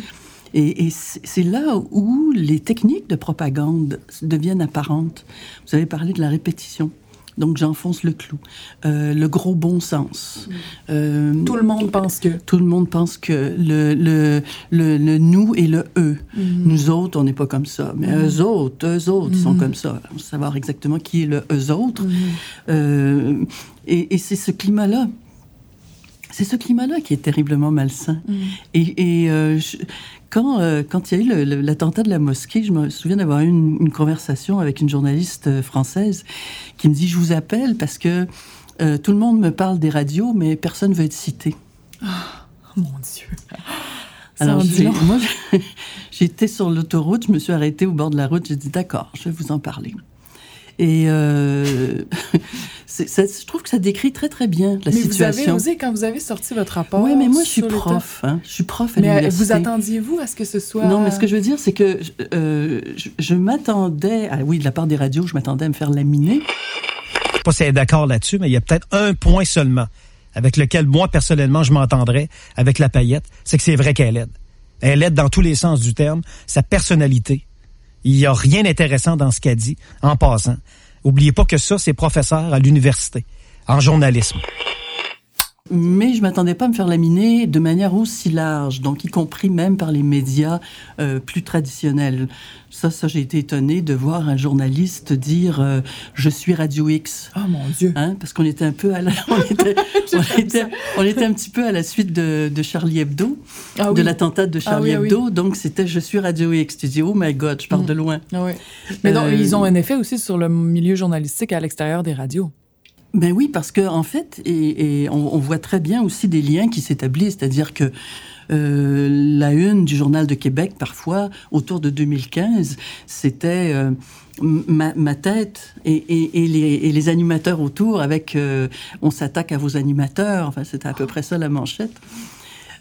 Et, et c'est là où les techniques de propagande deviennent apparentes. Vous avez parlé de la répétition. Donc j'enfonce le clou. Euh, le gros bon sens. Euh, tout le monde pense que. Tout le monde pense que le, le, le, nous et le eux. Mm. Nous autres, on n'est pas comme ça. Mais mm. eux autres, eux autres, sont comme ça. On savoir exactement qui est le eux autres. Euh, et, et c'est ce climat-là c'est ce climat-là qui est terriblement malsain. Et, et euh, quand, euh, quand il y a eu l'attentat de la mosquée, je me souviens d'avoir eu une, conversation avec une journaliste euh, française qui me dit Je vous appelle parce que euh, tout le monde me parle des radios, mais personne ne veut être cité. Oh, mon Dieu. Alors, moi, j'étais sur l'autoroute, je me suis arrêtée au bord de la route, j'ai dit D'accord, je vais vous en parler. Et euh, je trouve que ça décrit très très bien la situation. Mais vous avez osé quand vous avez sorti votre rapport. Oui, mais moi je suis prof. Hein, je suis prof à Mais vous attendiez-vous à ce que ce soit Non, mais ce que je veux dire, c'est que euh, je, m'attendais, ah oui, de la part des radios, je m'attendais à me faire laminer. Je sais pas si elle est d'accord là-dessus, mais il y a peut-être un point seulement avec lequel moi personnellement je m'entendrais avec la paillette, c'est que c'est vrai qu'elle aide. Elle aide dans tous les sens du terme, sa personnalité, il n'y a rien d'intéressant dans ce qu'elle dit, en passant. Oubliez pas que ça, c'est professeur à l'université, en journalisme. Mais je m'attendais pas à me faire laminer de manière aussi large, donc y compris même par les médias euh, plus traditionnels. Ça, ça j'ai été étonnée de voir un journaliste dire euh, je suis Radio X. Oh mon Dieu hein, Parce qu'on était un peu à la, on, était, on, était, un petit peu à la suite de, de Charlie Hebdo, ah de l'attentat de ah Charlie Hebdo. Donc c'était je suis Radio X. Tu dis oh my God, je pars mm. de loin. Ah Mais non, euh, ils ont un effet aussi sur le milieu journalistique à l'extérieur des radios. Ben oui, parce que en fait, et, on, voit très bien aussi des liens qui s'établissent, c'est-à-dire que euh, la une du journal de Québec, parfois, autour de 2015, c'était euh, ma, tête et, les, les, animateurs autour avec euh, on s'attaque à vos animateurs. Enfin, c'était à peu près ça la manchette.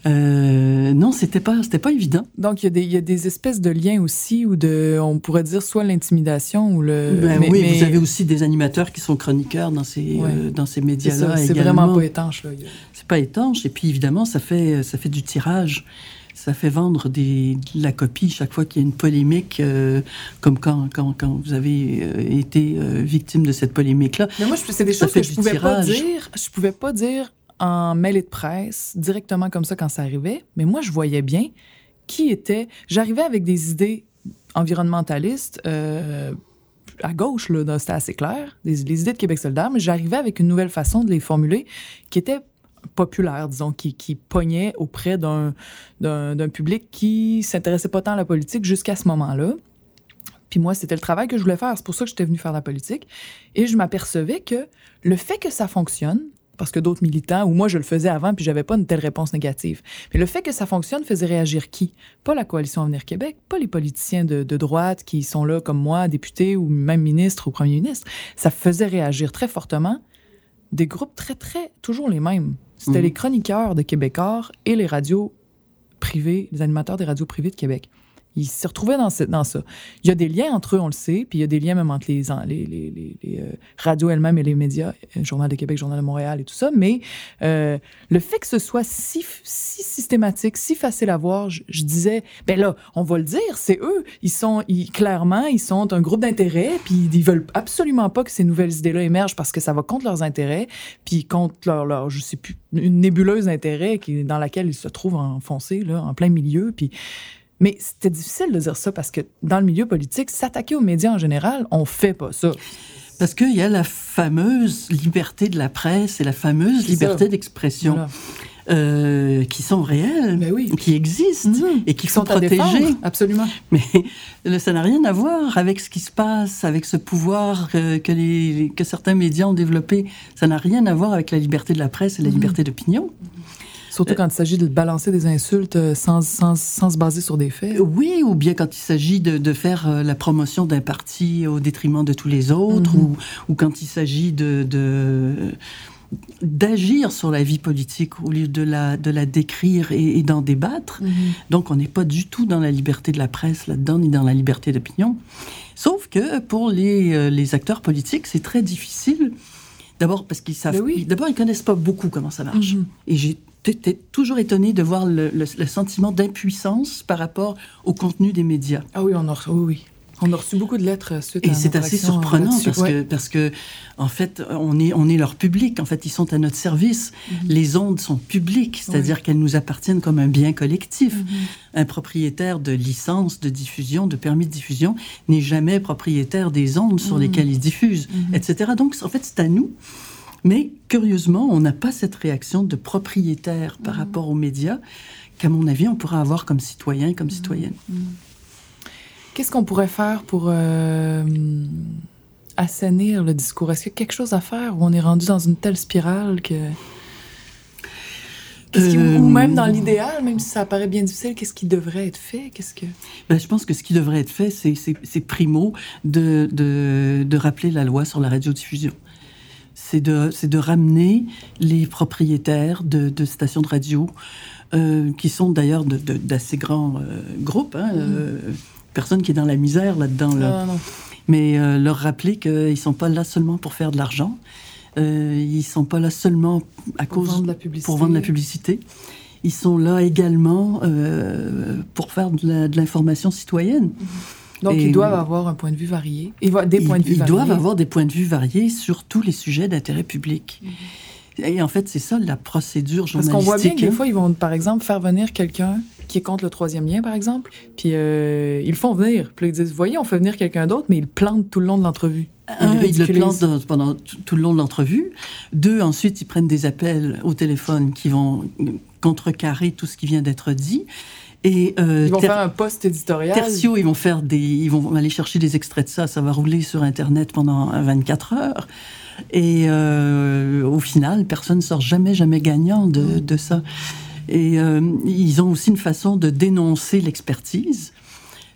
Euh, non, c'était pas, c'était pas évident. Donc, il y, y, a des espèces de liens aussi, ou de, on pourrait dire soit l'intimidation ou le. Ben oui, vous avez aussi des animateurs qui sont chroniqueurs dans ces, euh, dans ces médias-là. C'est vraiment pas étanche. Là. C'est pas étanche, et puis évidemment, ça fait, ça fait du tirage. Ça fait vendre des, la copie chaque fois qu'il y a une polémique, euh, comme quand, quand, quand, vous avez été victime de cette polémique-là. Mais moi, c'est des choses que je pouvais pas dire. Je pouvais pas dire en mêlée de presse, directement comme ça quand ça arrivait, mais moi, je voyais bien qui était. J'arrivais avec des idées environnementalistes. Euh, à gauche, là, c'était assez clair, les, idées de Québec solidaire, mais j'arrivais avec une nouvelle façon de les formuler qui était populaire, disons, qui, qui pognait auprès d'un, d'un, public qui s'intéressait pas tant à la politique jusqu'à ce moment-là. Puis moi, c'était le travail que je voulais faire. C'est pour ça que j'étais venue faire la politique. Et je m'apercevais que le fait que ça fonctionne, parce que d'autres militants, ou moi je le faisais avant, puis j'avais pas une telle réponse négative. Mais le fait que ça fonctionne faisait réagir qui? Pas la coalition Avenir Québec, pas les politiciens de, de droite qui sont là comme moi, députés ou même ministres ou premiers ministres. Ça faisait réagir très fortement des groupes très, très, toujours les mêmes. C'était Mhm. les chroniqueurs de Québécois et les radios privées, les animateurs des radios privées de Québec. Ils se retrouvaient dans, ça. Il y a des liens entre eux, on le sait, puis il y a des liens même entre les, euh, radios elles-mêmes et les médias, euh, Journal de Québec, Journal de Montréal et tout ça, mais euh, le fait que ce soit si, systématique, si facile à voir, je, disais, ben là, on va le dire, c'est eux. Ils sont, clairement, ils sont un groupe d'intérêt, puis ils veulent absolument pas que ces nouvelles idées-là émergent parce que ça va contre leurs intérêts, puis contre leur, leur je sais plus, une nébuleuse d'intérêts dans laquelle ils se trouvent enfoncés, là, en plein milieu, puis... Mais c'était difficile de dire ça parce que dans le milieu politique, s'attaquer aux médias en général, on fait pas ça. Parce qu'il y a la fameuse liberté de la presse et la fameuse liberté d'expression Voilà. euh, qui sont réelles, oui. qui existent Mhm. et Qui sont défendre, absolument. Mais ça n'a rien à voir avec ce qui se passe, avec ce pouvoir que, que, les, que certains médias ont développé. Ça n'a rien à voir avec la liberté de la presse et la Mhm. liberté d'opinion. Surtout quand il s'agit de balancer des insultes euh, sans, sans, sans se baser sur des faits. Oui, ou bien quand il s'agit de, de faire euh, la promotion d'un parti au détriment de tous les autres, Mhm. ou, ou quand il s'agit de, de- d'agir sur la vie politique au lieu de la, de la décrire et, et d'en débattre. Mhm. Donc on n'est pas du tout dans la liberté de la presse là-dedans, ni dans la liberté d'opinion. Sauf que pour les, euh, les acteurs politiques, c'est très difficile. D'abord parce qu'ils savent, oui. d'abord ils connaissent pas beaucoup comment ça marche. Mhm. Et j'ai été toujours étonnée de voir le, le- le sentiment d'impuissance par rapport au contenu des médias. Ah oui, on a, reçu- oui, oui. On a reçu beaucoup de lettres suite à Et c'est assez surprenant parce Ouais. que, parce que, en fait, on est, on est leur public. En fait, ils sont à notre service. Les ondes sont publiques, c'est-à-dire qu'elles nous appartiennent comme un bien collectif. Mhm. Un propriétaire de licence de diffusion, de permis de diffusion, n'est jamais propriétaire des ondes sur Mhm. lesquelles il diffuse, Mhm. etc. Donc, en fait, c'est à nous. Mais curieusement, on n'a pas cette réaction de propriétaire par Mhm. rapport aux médias qu'à mon avis, on pourra avoir comme citoyen, comme citoyenne. Qu'est-ce qu'on pourrait faire pour euh, assainir le discours? Est-ce qu'il y a quelque chose à faire où on est rendu dans une telle spirale que... Qu'est-ce qui- Euh, Ou même dans l'idéal, même si ça paraît bien difficile, qu'est-ce qui devrait être fait? Qu'est-ce que... Ben, je pense que ce qui devrait être fait, c'est, primo de, de, de rappeler la loi sur la radiodiffusion. C'est de, ramener les propriétaires de, de stations de radio, euh, qui sont d'ailleurs de- d'assez grands euh, groupes, hein, euh, personne qui est dans la misère là-dedans. Là. Ah. Mais leur rappeler qu'ils ne sont pas là seulement pour faire de l'argent, ils ne sont pas là seulement à Pour cause vendre de la publicité. pour vendre la publicité. Ils sont là également euh, pour faire de, l'information citoyenne. Donc, Et- ils doivent avoir un point de vue varié. Ils des Ils, points de vue ils variés. doivent avoir des points de vue variés sur tous les sujets d'intérêt public. Et en fait, c'est ça la procédure Mhm. Parce journalistique. qu'on voit bien que des fois, ils vont, par exemple, faire venir quelqu'un qui est contre le troisième lien, par exemple, puis euh, ils le font venir. Puis ils disent, voyez, on fait venir quelqu'un d'autre, mais ils plantent tout le long de l'entrevue. Un, ils le plantent pendant tout le long de l'entrevue. Deux, ensuite, ils prennent des appels au téléphone qui vont contrecarrer tout ce qui vient d'être dit. Et euh, Ils vont faire un post éditorial. Tertio, ils vont faire des, ils vont aller chercher des extraits de ça. Ça va rouler sur Internet pendant 24 heures. Et euh, au final, personne ne sort jamais, jamais gagnant de, de ça. Et euh, ils ont aussi une façon de dénoncer l'expertise.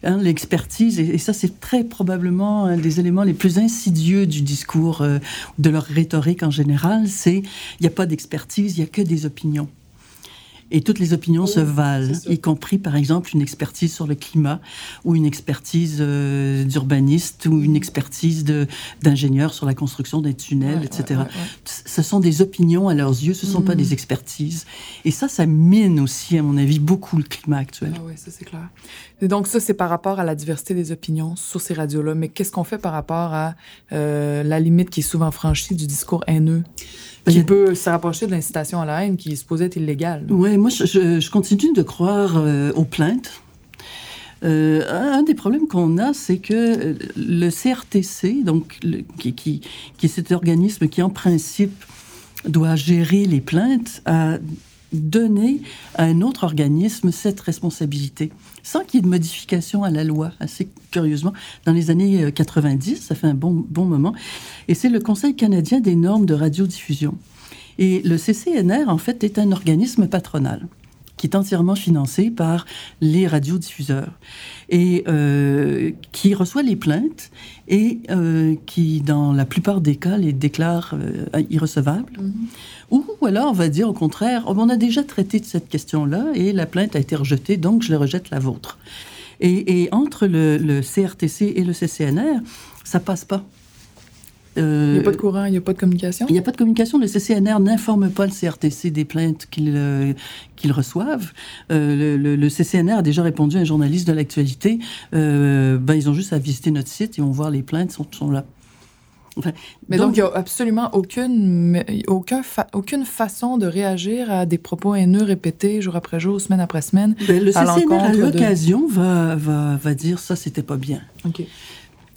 Hein, l'expertise, et, et ça c'est très probablement un des éléments les plus insidieux du discours, euh, de leur rhétorique en général, c'est il n'y a pas d'expertise, il n'y a que des opinions. Et toutes les opinions se valent, y compris par exemple une expertise sur le climat ou une expertise euh, d'urbaniste ou une expertise de- d'ingénieur sur la construction des tunnels, Ouais, etc. ouais, ouais, ouais. Ce sont des opinions à leurs yeux, ce ne sont pas Mhm. des expertises. Et ça, ça mine aussi, à mon avis, beaucoup le climat actuel. Ah oui, ça c'est clair. Et donc ça, c'est par rapport à la diversité des opinions sur ces radios-là. Mais qu'est-ce qu'on fait par rapport à euh, la limite qui est souvent franchie du discours haineux, qui peut se rapprocher de l'incitation à la haine qui est supposée être illégale? Ouais, moi, je, continue de croire euh, aux plaintes. Euh, un un des problèmes qu'on a, c'est que euh, le CRTC, donc, le- qui, qui, qui est cet organisme qui, en principe, doit gérer les plaintes, a donner à un autre organisme cette responsabilité, sans qu'il y ait de modification à la loi, assez curieusement, dans les années 90, euh, ça fait un bon, bon moment, et c'est le Conseil canadien des normes de radiodiffusion. Et le CCNR, en fait, est un organisme patronal qui est entièrement financé par les radiodiffuseurs et euh, qui reçoit les plaintes et euh, qui, dans la plupart des cas, les déclare euh, irrecevables. Mm-hmm. Ou alors, on va dire au contraire, on a déjà traité de cette question-là et la plainte a été rejetée, donc je rejette la vôtre. Et, entre le, le, CRTC et le CCNR, ça passe pas. Euh, il n'y a pas de courant, il n'y a pas de communication? Il n'y a pas de communication. Le CCNR n'informe pas le CRTC des plaintes qu'ils euh, reçoivent. Euh, le, CCNR a déjà répondu à un journaliste de l'actualité. ben, ils ont juste à visiter notre site et on voit les plaintes sont, sont là. mais donc, il n'y a absolument aucune, aucun aucune façon de réagir à des propos haineux répétés jour après jour, semaine après semaine. Ben, le CCNR, à l'occasion, va, va, va, dire ça, c'était pas bien. OK.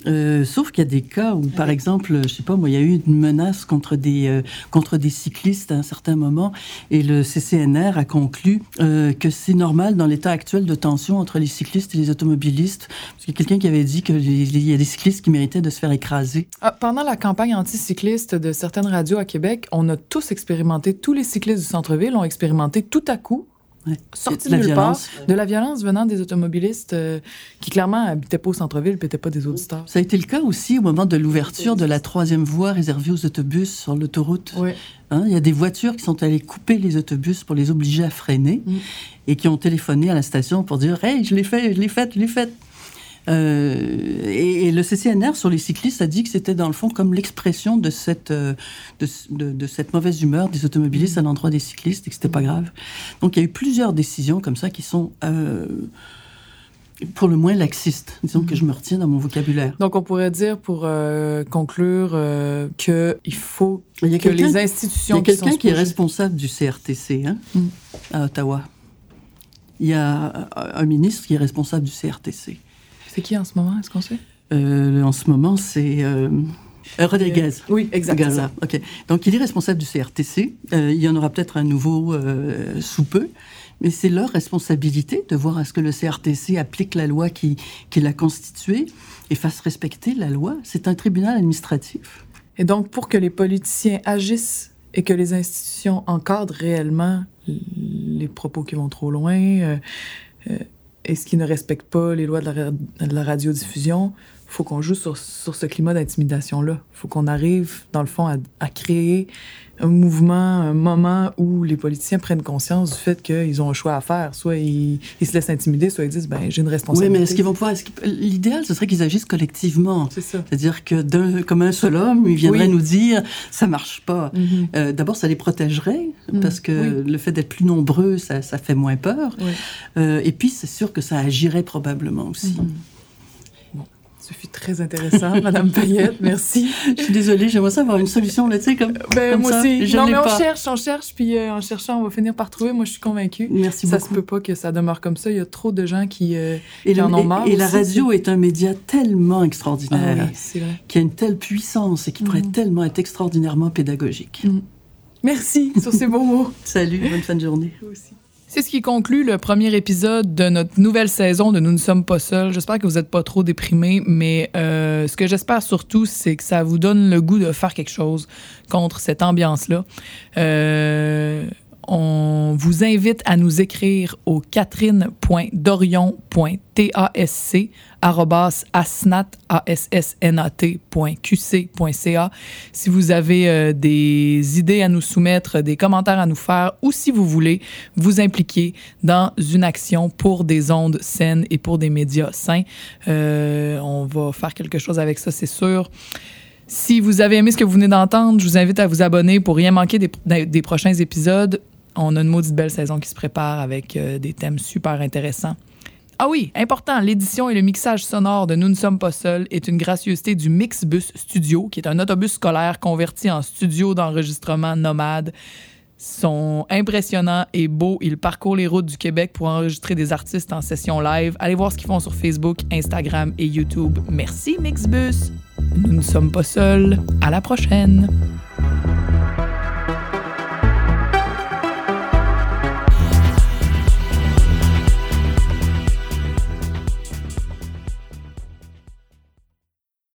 Euh, sauf qu'il y a des cas où, par exemple, je sais pas, moi, il y a eu une menace contre des euh, contre des cyclistes à un certain moment, et le CCNR a conclu euh, que c'est normal dans l'état actuel de tension entre les cyclistes et les automobilistes, parce qu'il y a quelqu'un qui avait dit qu'il y a des cyclistes qui méritaient de se faire écraser. Ah, pendant la campagne anticycliste de certaines radios à Québec, on a tous expérimenté, tous les cyclistes du centre-ville ont expérimenté tout à coup sorti de la violence. de la violence venant des automobilistes euh, qui clairement habitaient pas au centre-ville, n'étaient pas des auditeurs. Ça a été le cas aussi au moment de l'ouverture de la troisième voie réservée aux autobus sur l'autoroute. Hein, il y a des voitures qui sont allées couper les autobus pour les obliger à freiner mm. et qui ont téléphoné à la station pour dire Hey, je l'ai fait, je l'ai fait, je l'ai fait. Euh, et, le CCNR sur les cyclistes a dit que c'était dans le fond comme l'expression de cette, euh, de, cette mauvaise humeur des automobilistes à l'endroit des cyclistes et que c'était pas grave. Donc il y a eu plusieurs décisions comme ça qui sont euh, pour le moins laxistes. Disons que je me retiens dans mon vocabulaire. Donc on pourrait dire pour conclure que il faut il y a que les institutions. Il y a quelqu'un qui, est responsable du CRTC hein, à Ottawa. Il y a un ministre qui est responsable du CRTC. C'est qui en ce moment, est-ce qu'on sait? Euh, En ce moment, c'est euh, Rodriguez. oui, exactement. Ok. Donc, il est responsable du CRTC. Euh, il y en aura peut-être un nouveau sous peu. Mais c'est leur responsabilité de voir à ce que le CRTC applique la loi qui, qui l'a constituée et fasse respecter la loi. C'est un tribunal administratif. Et donc, pour que les politiciens agissent et que les institutions encadrent réellement les propos qui vont trop loin, ce qui ne respecte pas les lois de la, de la radiodiffusion, faut qu'on joue sur, ce climat d'intimidation-là. faut qu'on arrive, dans le fond, à, créer un mouvement, un moment où les politiciens prennent conscience du fait qu'ils ont un choix à faire. Soit ils, ils se laissent intimider, soit ils disent, ben, j'ai une responsabilité. Oui, mais est-ce qu'ils vont pouvoir... L'idéal, ce serait qu'ils agissent collectivement. C'est ça. C'est-à-dire que, comme un seul homme, ils viendraient nous dire, ça marche pas. Mm-hmm. Euh, d'abord, ça les protégerait, mm. parce que le fait d'être plus nombreux, ça, ça fait moins peur. Euh, et puis, c'est sûr que ça agirait probablement aussi. Mm-hmm. Ce fut très intéressant, Madame Payette. Merci. Je suis désolée, j'aimerais ça avoir une solution là, tu sais, comme, ben, moi ça. aussi. non, mais on cherche, on cherche, puis euh, en cherchant, on va finir par trouver. Moi, je suis convaincue. Merci ça beaucoup. Ça se peut pas que ça demeure comme ça. Il y a trop de gens qui, euh, et en ont marre. Et, la radio est un média tellement extraordinaire, ah, oui, vrai. qui a une telle puissance et qui pourrait mm. tellement être extraordinairement pédagogique. Mm. Merci sur ces beaux mots. Salut, bonne fin de journée. Vous aussi. C'est ce qui conclut le premier épisode de notre nouvelle saison de Nous ne sommes pas seuls. J'espère que vous n'êtes pas trop déprimés, mais euh, ce que j'espère surtout, c'est que ça vous donne le goût de faire quelque chose contre cette ambiance-là. Euh, on vous invite à nous écrire au catherine.dorion.tasc asnat.qc.ca si vous avez euh, des idées à nous soumettre, des commentaires à nous faire ou si vous voulez vous impliquer dans une action pour des ondes saines et pour des médias sains. Euh, on va faire quelque chose avec ça, c'est sûr. Si vous avez aimé ce que vous venez d'entendre, je vous invite à vous abonner pour rien manquer des, des prochains épisodes. On a une maudite belle saison qui se prépare avec euh, des thèmes super intéressants. Ah oui, important, l'édition et le mixage sonore de Nous ne sommes pas seuls est une gracieuseté du Mixbus Studio, qui est un autobus scolaire converti en studio d'enregistrement nomade. sont impressionnants et beaux. Ils parcourent les routes du Québec pour enregistrer des artistes en session live. Allez voir ce qu'ils font sur Facebook, Instagram et YouTube. Merci Mixbus. Nous ne sommes pas seuls. À la prochaine.